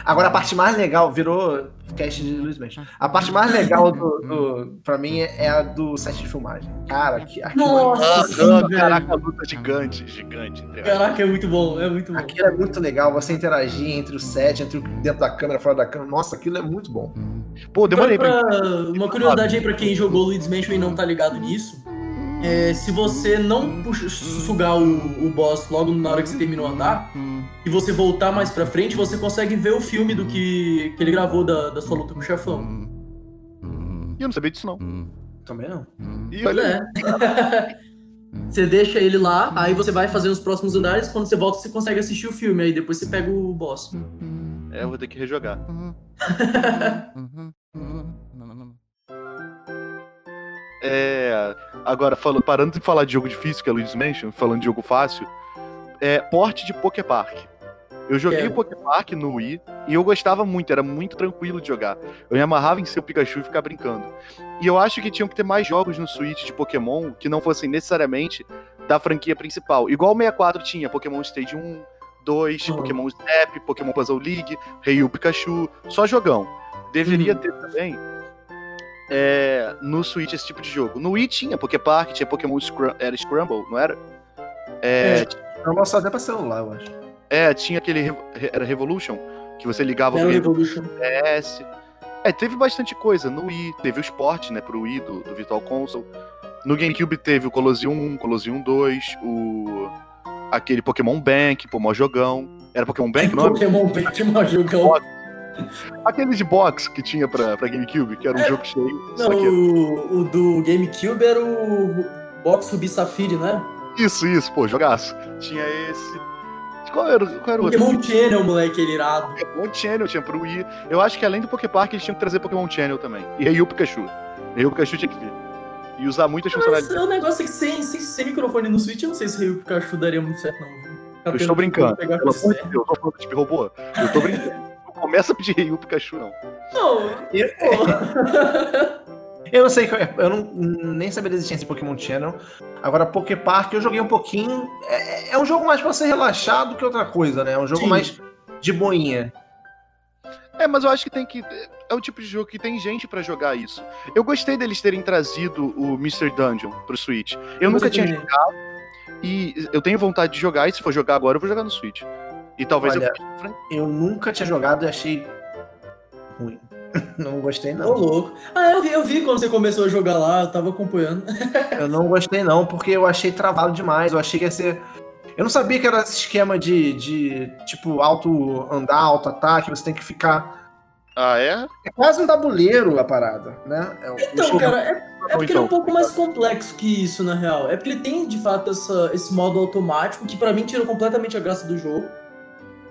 Agora, a parte mais legal, virou cast de Luiz Mendes. A parte mais legal do, do, pra mim é a do set de filmagem. Cara, que. Nossa, ah, sim, caraca, a luta gigante, gigante. Caraca, é muito bom, é muito bom. Aquilo é muito legal, você interagir entre o set, entre o dentro da câmera, fora da câmera. Nossa, aquilo é muito bom. Pô, demorei pra... pra... Uma curiosidade aí pra quem jogou Luigi's Mansion e não tá ligado nisso é, se você não puxa, sugar o, o boss logo na hora que você terminou o andar, e você voltar mais pra frente, você consegue ver o filme do que, que ele gravou da, da sua luta com o chefão. E eu não sabia disso, não. Também não. E olha. É. [LAUGHS] você deixa ele lá, aí você vai fazendo os próximos andares, quando você volta, você consegue assistir o filme, aí depois você pega o boss. É, eu vou ter que rejogar. [LAUGHS] É, agora, falando, parando de falar de jogo difícil, que é Luigi's Mansion, falando de jogo fácil, é porte de Poképark. Eu joguei é. o Poképark no Wii e eu gostava muito, era muito tranquilo de jogar. Eu me amarrava em ser o Pikachu e ficar brincando. E eu acho que tinham que ter mais jogos no Switch de Pokémon que não fossem necessariamente da franquia principal. Igual o 64 tinha Pokémon Stage 1, 2, uhum. Pokémon Snap, Pokémon Puzzle League, Rei Pikachu, só jogão. Deveria uhum. ter também é, no Switch esse tipo de jogo. No Wii tinha Poképark, tinha Pokémon Scrum, era Scramble, não era? É, é só até pra celular, eu acho. É, tinha aquele era Revolution, que você ligava o Revolution. PS. É, teve bastante coisa. No Wii teve o Sport, né, pro Wii do, do Virtual Console. No GameCube teve o Colosseum 1, Colosseum 2, o aquele Pokémon Bank, pô, mó jogão. Era Pokémon Bank, não? Pokémon Bank, mó jogão. Aquele de box que tinha pra, pra GameCube, que era um é, jogo cheio. Não, o, o, do GameCube era o Box Ruby Safiri, né? Isso, isso, pô, jogaço. Tinha esse. Qual era, qual era o Pokémon outro? Channel, moleque, ele irado. Pokémon Channel tinha pro Wii. Eu acho que além do Poképark, eles tinham que trazer Pokémon Channel também. E aí o Pikachu. E aí o Pikachu tinha que vir. E usar muitas funcionalidades. É um negócio que sem, sem, sem microfone no Switch, eu não sei se o Pikachu daria muito certo, não. Eu estou brincando. Pelo amor de Deus, eu tô tipo robô. Eu tô brincando [LAUGHS] começa a pedir Rei Pikachu, não. Não, eu... [LAUGHS] eu não sei, eu não, nem sabia da existência de Pokémon Channel. Agora, Poképark eu joguei um pouquinho. É, é, um jogo mais pra ser relaxado que outra coisa, né? É um jogo Sim. mais de boinha. É, mas eu acho que tem que. É o tipo de jogo que tem gente para jogar isso. Eu gostei deles terem trazido o Mr. Dungeon pro Switch. Eu, eu nunca tinha jogado. E eu tenho vontade de jogar, e se for jogar agora, eu vou jogar no Switch. E talvez Olha, eu. Eu nunca tinha jogado e achei ruim. [LAUGHS] Não gostei, não. Ô, louco. Ah, eu vi, eu vi quando você começou a jogar lá, eu tava acompanhando. [LAUGHS] eu não gostei, não, porque eu achei travado demais. Eu achei que ia ser. Eu não sabia que era esse esquema de, de tipo, alto andar, alto ataque, você tem que ficar. Ah, é? É quase um tabuleiro a parada, né? É, então, cara, é, é porque ele é um pouco mais complexo que isso, na real. É porque ele tem, de fato, essa, esse modo automático que para mim tirou completamente a graça do jogo.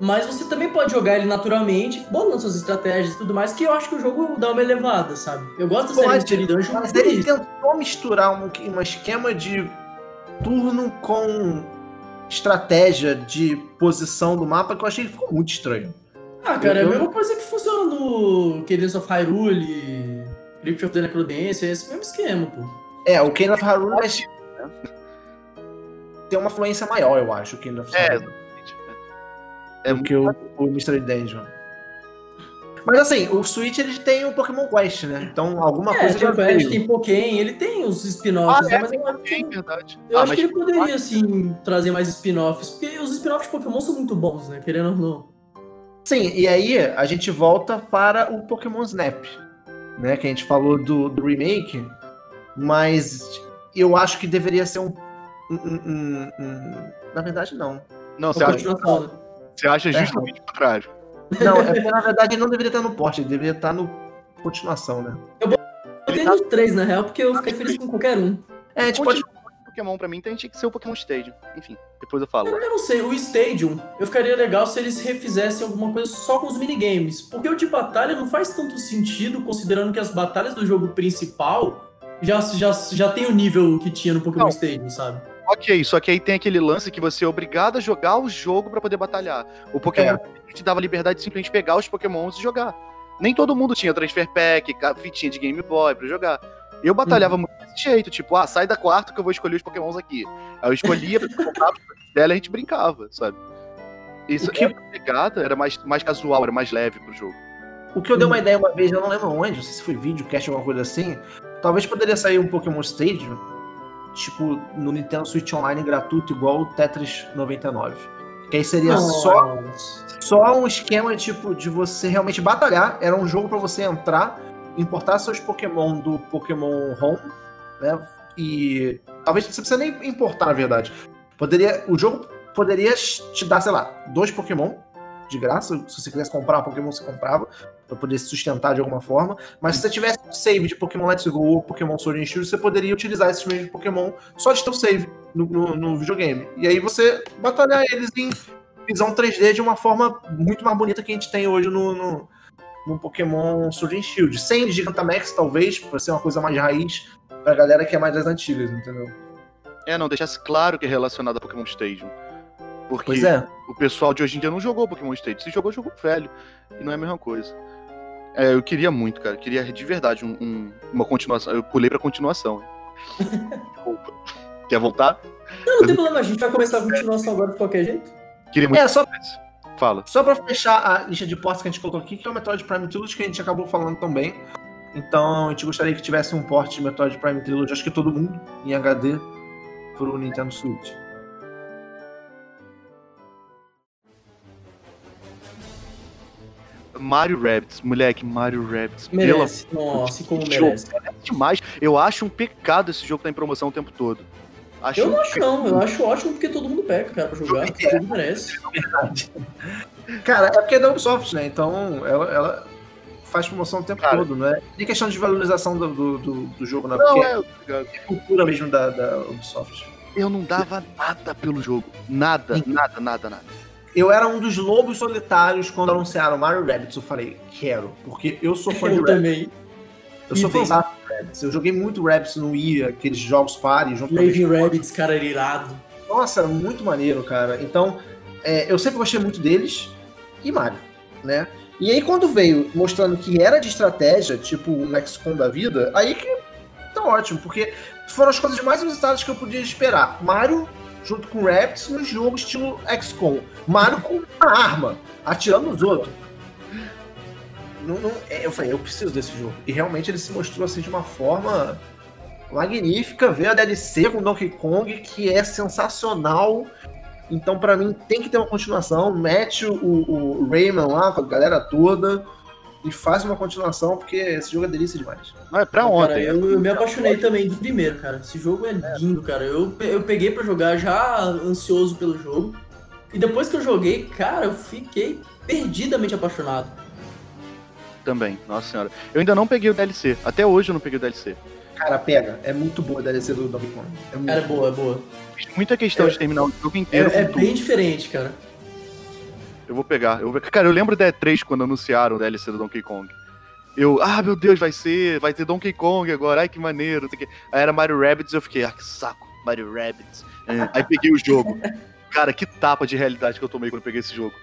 Mas você também pode jogar ele naturalmente, bolando suas estratégias e tudo mais, que eu acho que o jogo dá uma elevada, sabe? Eu gosto da série Mystery Dungeon Mas ele isso. tentou misturar um, um esquema de turno com estratégia de posição do mapa que eu achei que ficou muito estranho. Ah, cara, é a Eu- mesma coisa que funciona no Cadence of Hyrule, Crypt of the Necrodancer, é esse mesmo esquema, pô. É, o Kane of Hyrule mas tem uma fluência maior, eu acho, o Kane of É, Hyrule. exatamente. É do que o, o Mystery Dungeon. Mas assim, o Switch ele tem o Pokémon Quest, né? Então alguma É, coisa já veio. tem Pokémon, ele tem os spin-offs, Ah, né? é, Mas eu acho que, É verdade. eu Ah, acho mas que ele poderia, assim, trazer mais spin-offs, porque os spin-offs de Pokémon são muito bons, né? Querendo ou não. Sim, e aí a gente volta para o Pokémon Snap, né? Que a gente falou do, do remake, mas eu acho que deveria ser um. um- um- um- na verdade, não. Não, você acha, né? Você acha É. justamente o contrário. Não, é porque na verdade ele não deveria estar no porte, ele deveria estar no continuação, né? Eu tenho os três, na real, porque eu fiquei feliz com qualquer um. É, pode. Pokémon pra mim então tinha que ser o Pokémon Stadium. Enfim, depois eu falo. Eu não sei, o Stadium, eu ficaria legal se eles refizessem alguma coisa só com os minigames. Porque o de batalha não faz tanto sentido, considerando que as batalhas do jogo principal já, já, já tem o nível que tinha no Pokémon Não. Stadium, sabe? Ok, só que aí tem aquele lance que você é obrigado a jogar o jogo pra poder batalhar. O Pokémon É. te dava liberdade de simplesmente pegar os Pokémons e jogar. Nem todo mundo tinha Transfer Pack, fitinha de Game Boy pra jogar. Eu batalhava Uhum. muito desse jeito, tipo, ah, sai da quarta que eu vou escolher os Pokémons aqui. Aí eu escolhia, comprava os dela e a gente brincava, sabe? Isso que- era pegada, era mais, mais casual, era mais leve pro jogo. O que eu dei uma ideia uma vez, eu não lembro onde, não sei se foi vídeo, cast, alguma coisa assim. Talvez poderia sair um Pokémon Stadium, tipo, no Nintendo Switch Online gratuito, igual o Tetris 99. Que aí seria só, Nossa. só um esquema tipo de você realmente batalhar. Era um jogo pra você entrar, importar seus Pokémon do Pokémon Home, né? E talvez você precisa nem importar, na verdade. Poderia, o jogo poderia te dar, sei lá, dois Pokémon de graça. Se você quisesse comprar um Pokémon, você comprava pra poder se sustentar de alguma forma. Mas se você tivesse um save de Pokémon Let's Go ou Pokémon Sword and Shield, você poderia utilizar esses mesmos Pokémon só de ter o save no, no- no videogame. E aí você batalhar eles em visão 3D de uma forma muito mais bonita que a gente tem hoje no, no, no Pokémon Sword and Shield. Sem Gigantamax, talvez, pra ser uma coisa mais raiz pra galera que é mais das antigas, entendeu? É, não, deixasse claro que é relacionado a Pokémon Stadium. Porque é. o pessoal de hoje em dia não jogou Pokémon Stadium. Se jogou, jogou velho. E não é a mesma coisa. É, eu queria muito, cara. Eu queria de verdade um- um- uma continuação. Eu pulei pra continuação. Desculpa. [LAUGHS] Quer voltar? Não, não tem problema, a gente vai começar a continuação agora de qualquer jeito. Queria muito. É, só, Fala. só pra fechar a lista de portes que a gente colocou aqui, que é o Metroid Prime Trilogy, que a gente acabou falando também. Então, a gente gostaria que tivesse um porte de Metroid Prime Trilogy, acho que todo mundo, em HD, pro Nintendo Switch. Mario Rabbids. Moleque, Mario Rabbids. Merece. Nossa, e como Jogo. merece. Pela... demais. Eu acho um pecado esse jogo estar em promoção o tempo todo. Acho Eu um não acho não, eu acho ótimo porque todo mundo pega, cara, pra jogar, porque todo mundo merece. Verdade. Cara, é porque é da Ubisoft, né? Então, ela, ela faz promoção o tempo Cara. todo, né? Tem questão de valorização do, do, do- do jogo, né? Não, Porque é, é cultura mesmo da, da Ubisoft. eu não dava nada pelo jogo. Nada, nada, nada, nada. Eu era um dos lobos solitários quando anunciaram Mario Rabbids. Eu falei, quero, porque eu sou fã [LAUGHS] de Eu Rabbids. também. Eu sou Idem. fã de Rabbids. Eu joguei muito Rabbids no Wii, aqueles jogos party junto Raving Rabbids, cara, era irado. Nossa, era muito maneiro, cara. Então, é, eu sempre gostei muito deles e Mario, né? E aí, quando veio mostrando que era de estratégia, tipo o XCOM da vida, aí que tá ótimo, porque foram as coisas mais inusitadas que eu podia esperar. Mario junto com Rabbids no jogo estilo XCOM. Mario com uma arma, atirando nos outros. Não- não- é, eu falei, eu preciso desse jogo. E realmente ele se mostrou assim de uma forma magnífica. Veio a DLC com Donkey Kong, que é sensacional. Então, pra mim, tem que ter uma continuação. Mete o, o Rayman lá com a galera toda e faz uma continuação, porque esse jogo é delícia demais. Não, é pra Cara, ontem. eu, eu me apaixonei também do primeiro, cara. Esse jogo é lindo, cara. Eu, eu peguei pra jogar já ansioso pelo jogo. E depois que eu joguei, cara, eu fiquei perdidamente apaixonado. Também, nossa senhora. Eu ainda não peguei o DLC. Até hoje eu não peguei o DLC. Cara, pega. É muito boa a DLC do Donkey Kong. É muito Cara, é boa, é boa. Muita questão É- de terminar o jogo inteiro É, é com tudo. bem diferente, cara. Eu vou pegar. Eu vou... Cara, eu lembro da E3 quando anunciaram o DLC do Donkey Kong. Eu, ah, meu Deus, vai ser, vai ter Donkey Kong agora, ai que maneiro. não sei o quê. Aí era Mario Rabbids, eu fiquei, ah, que saco, Mario Rabbids. É, Aí peguei o jogo. [LAUGHS] Cara, que tapa de realidade que eu tomei quando eu peguei esse jogo.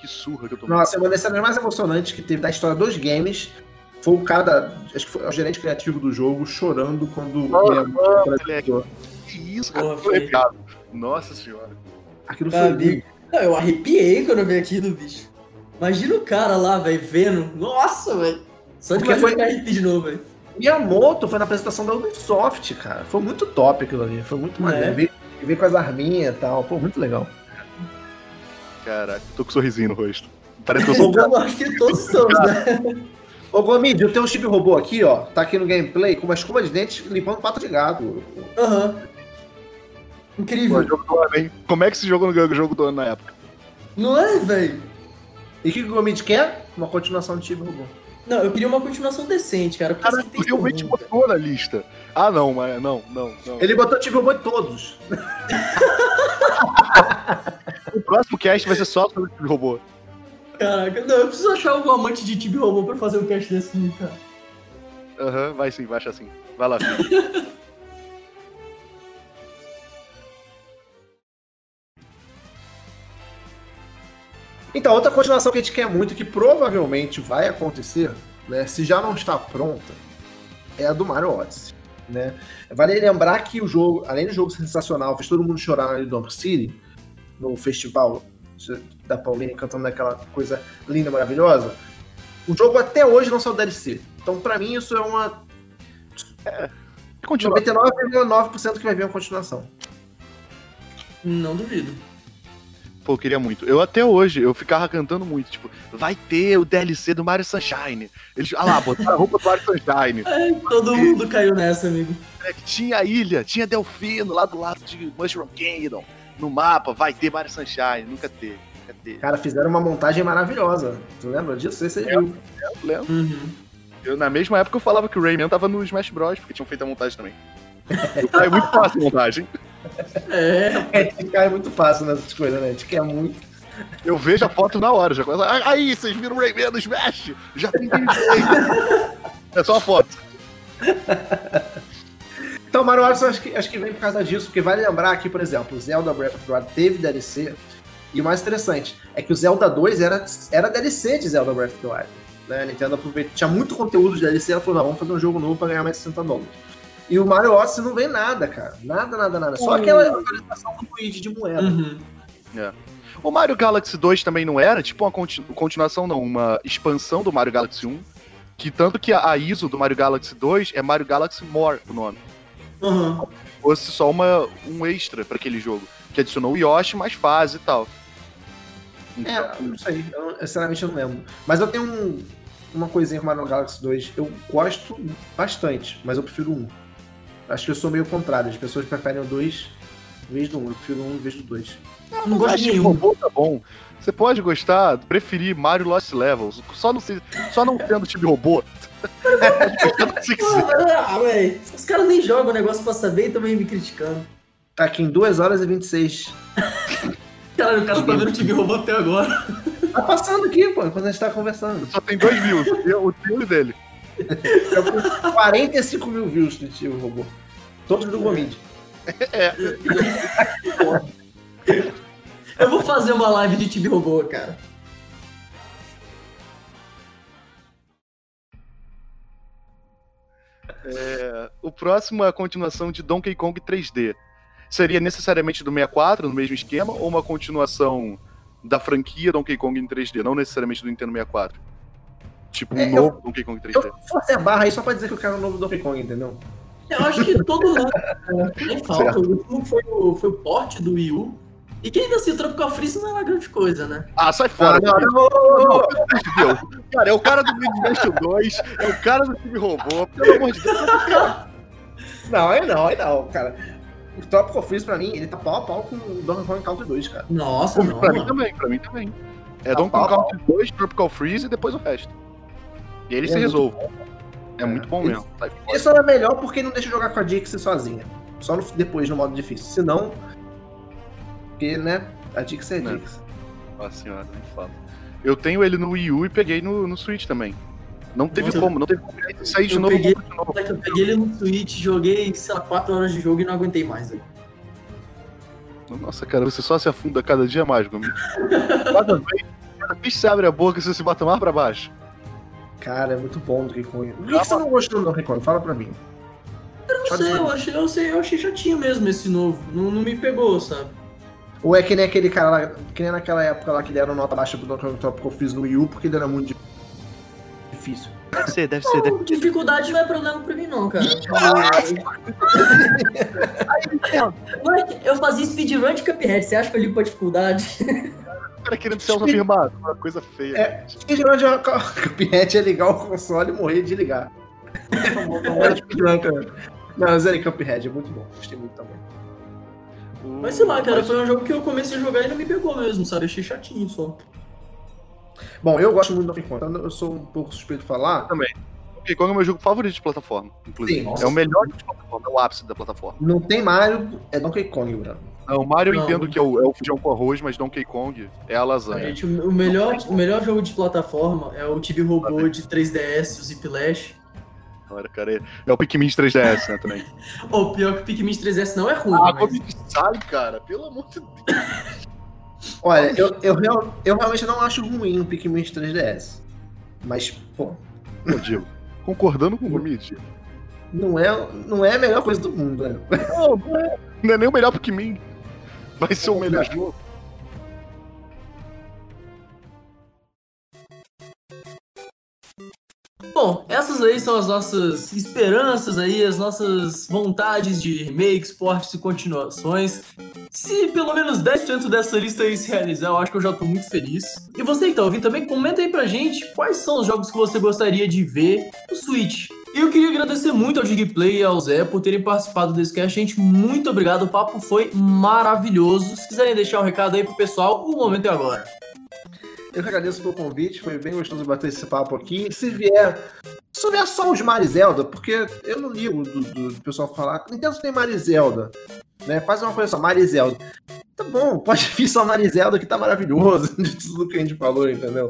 Que surra que eu tomei. Nossa, uma das cenas mais emocionantes que teve da história dos games foi o cara da. Acho que foi o gerente criativo do jogo chorando quando. Ele- moleque. Que isso, cara, Porra, que foi. Nossa senhora. Aquilo Tá, foi. amigo. Não, eu arrepiei quando eu vi aquilo, bicho. Imagina o cara lá, velho, vendo. Nossa, velho. Só de Porque imaginar foi- arrepio de novo, velho. Miyamoto foi na apresentação da Ubisoft, cara. Foi muito top aquilo ali. Foi muito maneiro. É. Ver com as arminhas e tal. Pô, muito legal. Caraca, tô com um sorrisinho no rosto. Parece que eu sou. [LAUGHS] Eu acho que todos somos, né? [LAUGHS] Ô, Gomid, eu tenho um chip robô aqui, ó. Tá aqui no gameplay com uma escova de dente limpando pato de gado. Aham. Pô, Incrível. jogo do ano, hein? Como é que se jogou no ganho jogo do ano na época? Não é, velho? E o que o Gomid quer? Uma continuação de chip robô. Não, eu queria uma continuação decente, cara. Porque Cara, tem realmente como. botou na lista. Ah, não, mas não, não, não. Ele botou chip robô em todos. [LAUGHS] O próximo cast vai ser só sobre o robô. Caraca, não, eu preciso achar algum amante de Tibi Robô pra fazer um cast desse cara. Aham, vai sim, vai achar assim. Vai lá, filho. [LAUGHS] Então, outra continuação que a gente quer muito, que provavelmente vai acontecer, né? Se já não está pronta, é a do Mario Odyssey. Né? Vale lembrar que o jogo, além do jogo sensacional, fez todo mundo chorar no Donk City, no festival da Pauline cantando aquela coisa linda, maravilhosa. O jogo até hoje não saiu DLC. Então, pra mim, isso é uma Continua. 99,9% que vai vir uma continuação. Não duvido. Pô, eu queria muito. Eu até hoje, eu ficava cantando muito, tipo, vai ter o DLC do Mario Sunshine. Eles, ah lá, botaram a roupa do Mario Sunshine. [LAUGHS] É, todo mundo caiu nessa, amigo. É, que tinha a ilha, tinha Delfino lá do lado de Mushroom Kingdom. No mapa, vai ter Mario Sunshine. Nunca teve, nunca teve. Cara, fizeram uma montagem maravilhosa. Tu lembra disso? Esse aí, viu. Eu lembro. Uhum. Eu, na mesma época eu falava que o Rayman tava no Smash Bros, porque tinham feito a montagem também. [LAUGHS] É muito fácil a montagem. É, É, a gente cai muito fácil nessas coisas, né? A gente quer muito. Eu vejo a foto na hora, já começa. "Ah, Aí, vocês viram o Rayman no Smash? Já tem gameplay. É só a foto. Então, Mario Odyssey acho que, acho que vem por causa disso, porque vale lembrar que, por exemplo, o Zelda Breath of the Wild teve DLC, e o mais interessante é que o Zelda 2 era, era DLC de Zelda Breath of the Wild. Né? A Nintendo aproveitou, tinha muito conteúdo de DLC, ela falou, não, vamos fazer um jogo novo pra ganhar mais 60 dólares. E o Mario Odyssey não vem nada, cara. Nada, nada, nada. Só Hum. aquela atualização do Luigi de moeda. uhum. O Mario Galaxy 2 também não era, tipo uma conti- continuação, não, uma expansão do Mario Galaxy 1. Que tanto que a ISO do Mario Galaxy 2 é Mario Galaxy More, o nome. Uhum. Fosse só uma, um extra pra aquele jogo. Que adicionou o Yoshi, mais fase e tal. Então, É, não sei. Eu, sinceramente, eu não lembro. Mas eu tenho um- uma coisinha com Mario Galaxy 2. Eu gosto bastante, mas eu prefiro um. Acho que eu sou meio contrário. As pessoas preferem o 2 em vez do 1. Um. Eu prefiro um em vez do 2. Eu não gosto de nenhum. robô tá bom. Você pode gostar, preferir Mario Lost Levels, só não, ser, só não tendo time robô. [LAUGHS] Ah, véi. Os caras nem jogam o negócio pra saber e também me criticando. Tá aqui em 2 horas e 26. [LAUGHS] Caralho, o cara tá vendo o TV Robô até agora. Tá passando aqui, pô, enquanto a gente tá conversando. Só tem dois views, o teu e dele. Eu tenho 45 mil views do tio robô. Todos do Gomid. Eu vou fazer uma live de TV Robô, cara. É, o próximo é a continuação de Donkey Kong 3D. Seria necessariamente do 64, no mesmo esquema, ou uma continuação da franquia Donkey Kong em 3D, não necessariamente do Nintendo 64? Tipo, um É, eu- novo Donkey Kong 3D. Eu forcei a barra aí só pra dizer que eu quero o novo Donkey Kong, entendeu? Eu acho que todo mundo [LAUGHS] tem falta. O último foi o, foi o porte do Wii U. E que ainda assim, o Tropical Freeze não era grande coisa, né? Ah, sai fora. Ah, não, não, não. Cara, é o cara do Mansion 2, é o cara do time robô, pelo amor de Deus. Não, aí não, aí não, cara. O Tropical Freeze, pra mim, ele tá pau a pau com o Donkey Kong Country 2, cara. Nossa, não, pra mim mano. também, pra mim também. É Tá Donkey Kong Country 2, Tropical Freeze e depois o resto. E eles É se muito resolvem. É É. muito bom Ele- mesmo. Ele só é melhor porque não deixa eu jogar com a Dixie sozinha. Só no- depois no modo difícil. Se não. Porque, né? A Dixie é a Né. Dixie. Nossa senhora, nem fala. Eu tenho ele no Wii U e peguei no, no Switch também. Não teve Nossa, como, não teve como sair de novo. peguei- de novo. Eu peguei ele no Switch, joguei, sei lá, 4 horas de jogo e não aguentei mais. velho. Nossa, cara, você só se afunda cada dia mais, Gomes. Cada vez, cada vez que você abre a boca, você se bota mais pra baixo. Cara, é muito bom do Donkey Kong. Por que, que você não gostou do Donkey Kong? Fala pra mim. Eu não sei, eu achei, eu sei, eu achei chatinho mesmo esse novo. Não, não me pegou, sabe? Ou é que nem aquele cara lá, que nem naquela época lá que deram nota baixa pro Donkey Kong Tropical eu fiz no Wii U, porque ele era muito di- difícil. Deve ser, deve ser, deve Não, dificuldade não é problema pra mim, não, cara. [LAUGHS] Moleque, [LAUGHS] eu fazia speedrun de Cuphead, você acha que eu ligo pra dificuldade? [LAUGHS] O cara querendo ser autoafirmado, uma coisa feia. É. Speedrun de Cuphead é ligar o console e morrer de ligar. Não é speedrun, cara. Não, zerei Cuphead, é muito bom. Gostei muito também. Mas sei lá, cara, mas- foi um jogo que eu comecei a jogar e não me pegou mesmo, sabe? Achei chatinho só. Bom, eu gosto muito do Donkey Kong, então eu sou um pouco suspeito de falar. Donkey Kong é o meu jogo favorito de plataforma, inclusive. Sim. é o melhor de plataforma, é o ápice da plataforma. Não tem Mario, é Donkey Kong, Bruno. Não, o Mario eu Não. entendo que é o, é o feijão com arroz, mas Donkey Kong é a lasanha. Gente, o o melhor, o melhor jogo de plataforma é o Tibi Robô de 3DS, o Zip Lash. Cara, cara, é, o Pikmin de 3DS, né, também. [LAUGHS] Ou pior que o Pikmin de 3DS não é ruim, Ah, mas... como sai, cara? Pelo amor de Deus. [LAUGHS] Olha, eu, eu, real- eu realmente não acho ruim o Pikmin de 3DS. Mas, pô, Pô, Diego, concordando com o Gomit, não é, não é a melhor coisa do mundo, né? não, não é, não é nem o melhor Pikmin. Vai ser o melhor jogo. Bom, essas aí são as nossas esperanças aí, as nossas vontades de remakes, portes e continuações. Se pelo menos 10% dessa lista aí se realizar, eu acho que eu já tô muito feliz. E você que tá ouvindo também, comenta aí pra gente quais são os jogos que você gostaria de ver no Switch. E eu queria agradecer muito ao Digplay e ao Zé por terem participado desse cast. Gente, muito obrigado. O papo foi maravilhoso. Se quiserem deixar um recado aí pro pessoal, o momento é agora. Eu que agradeço pelo convite, foi bem gostoso bater esse papo aqui. Se vier, se vier só os Marizelda, porque eu não ligo do, do- do pessoal falar, Nintendo tem Marizelda, né? Faz uma coisa só, Marizelda. Tá bom, [LAUGHS] pode vir só Marizelda que tá maravilhoso [LAUGHS] de tudo que a gente falou, entendeu?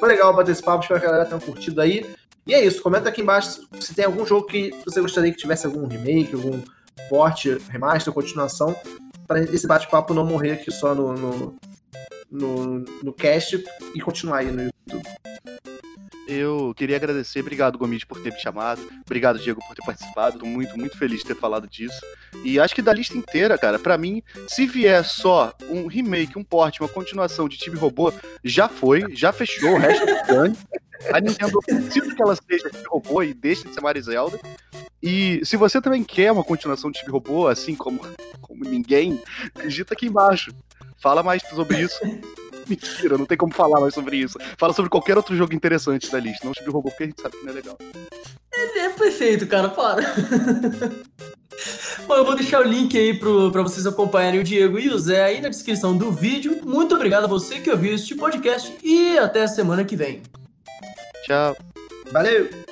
Foi legal bater esse papo, espero que a galera tenha curtido aí. E é isso, comenta aqui embaixo se tem algum jogo que você gostaria que tivesse algum remake, algum porte, remaster, continuação, para esse bate-papo não morrer aqui só no, no, no, no cast e continuar aí no YouTube. Eu queria agradecer, obrigado Gomit por ter me chamado, obrigado Diego por ter participado, tô muito, muito feliz de ter falado disso. E acho que da lista inteira, cara, pra mim, se vier só um remake, um port, uma continuação de Time Robô, já foi, já fechou, o resto é dane. A Nintendo precisa que ela seja Time Robô e deixe de ser Marizelda. E se você também quer uma continuação de Time Robô, assim como, como ninguém, digita aqui embaixo. Fala mais sobre isso. [LAUGHS] Mentira, não tem como falar mais sobre isso. Fala sobre qualquer outro jogo interessante da lista, não o robô, porque a gente sabe que não é legal. Ele é perfeito, cara, para. Bom, eu vou deixar o link aí pro, pra vocês acompanharem o Diego e o Zé aí na descrição do vídeo. Muito obrigado a você que ouviu este podcast e até a semana que vem. Tchau. Valeu!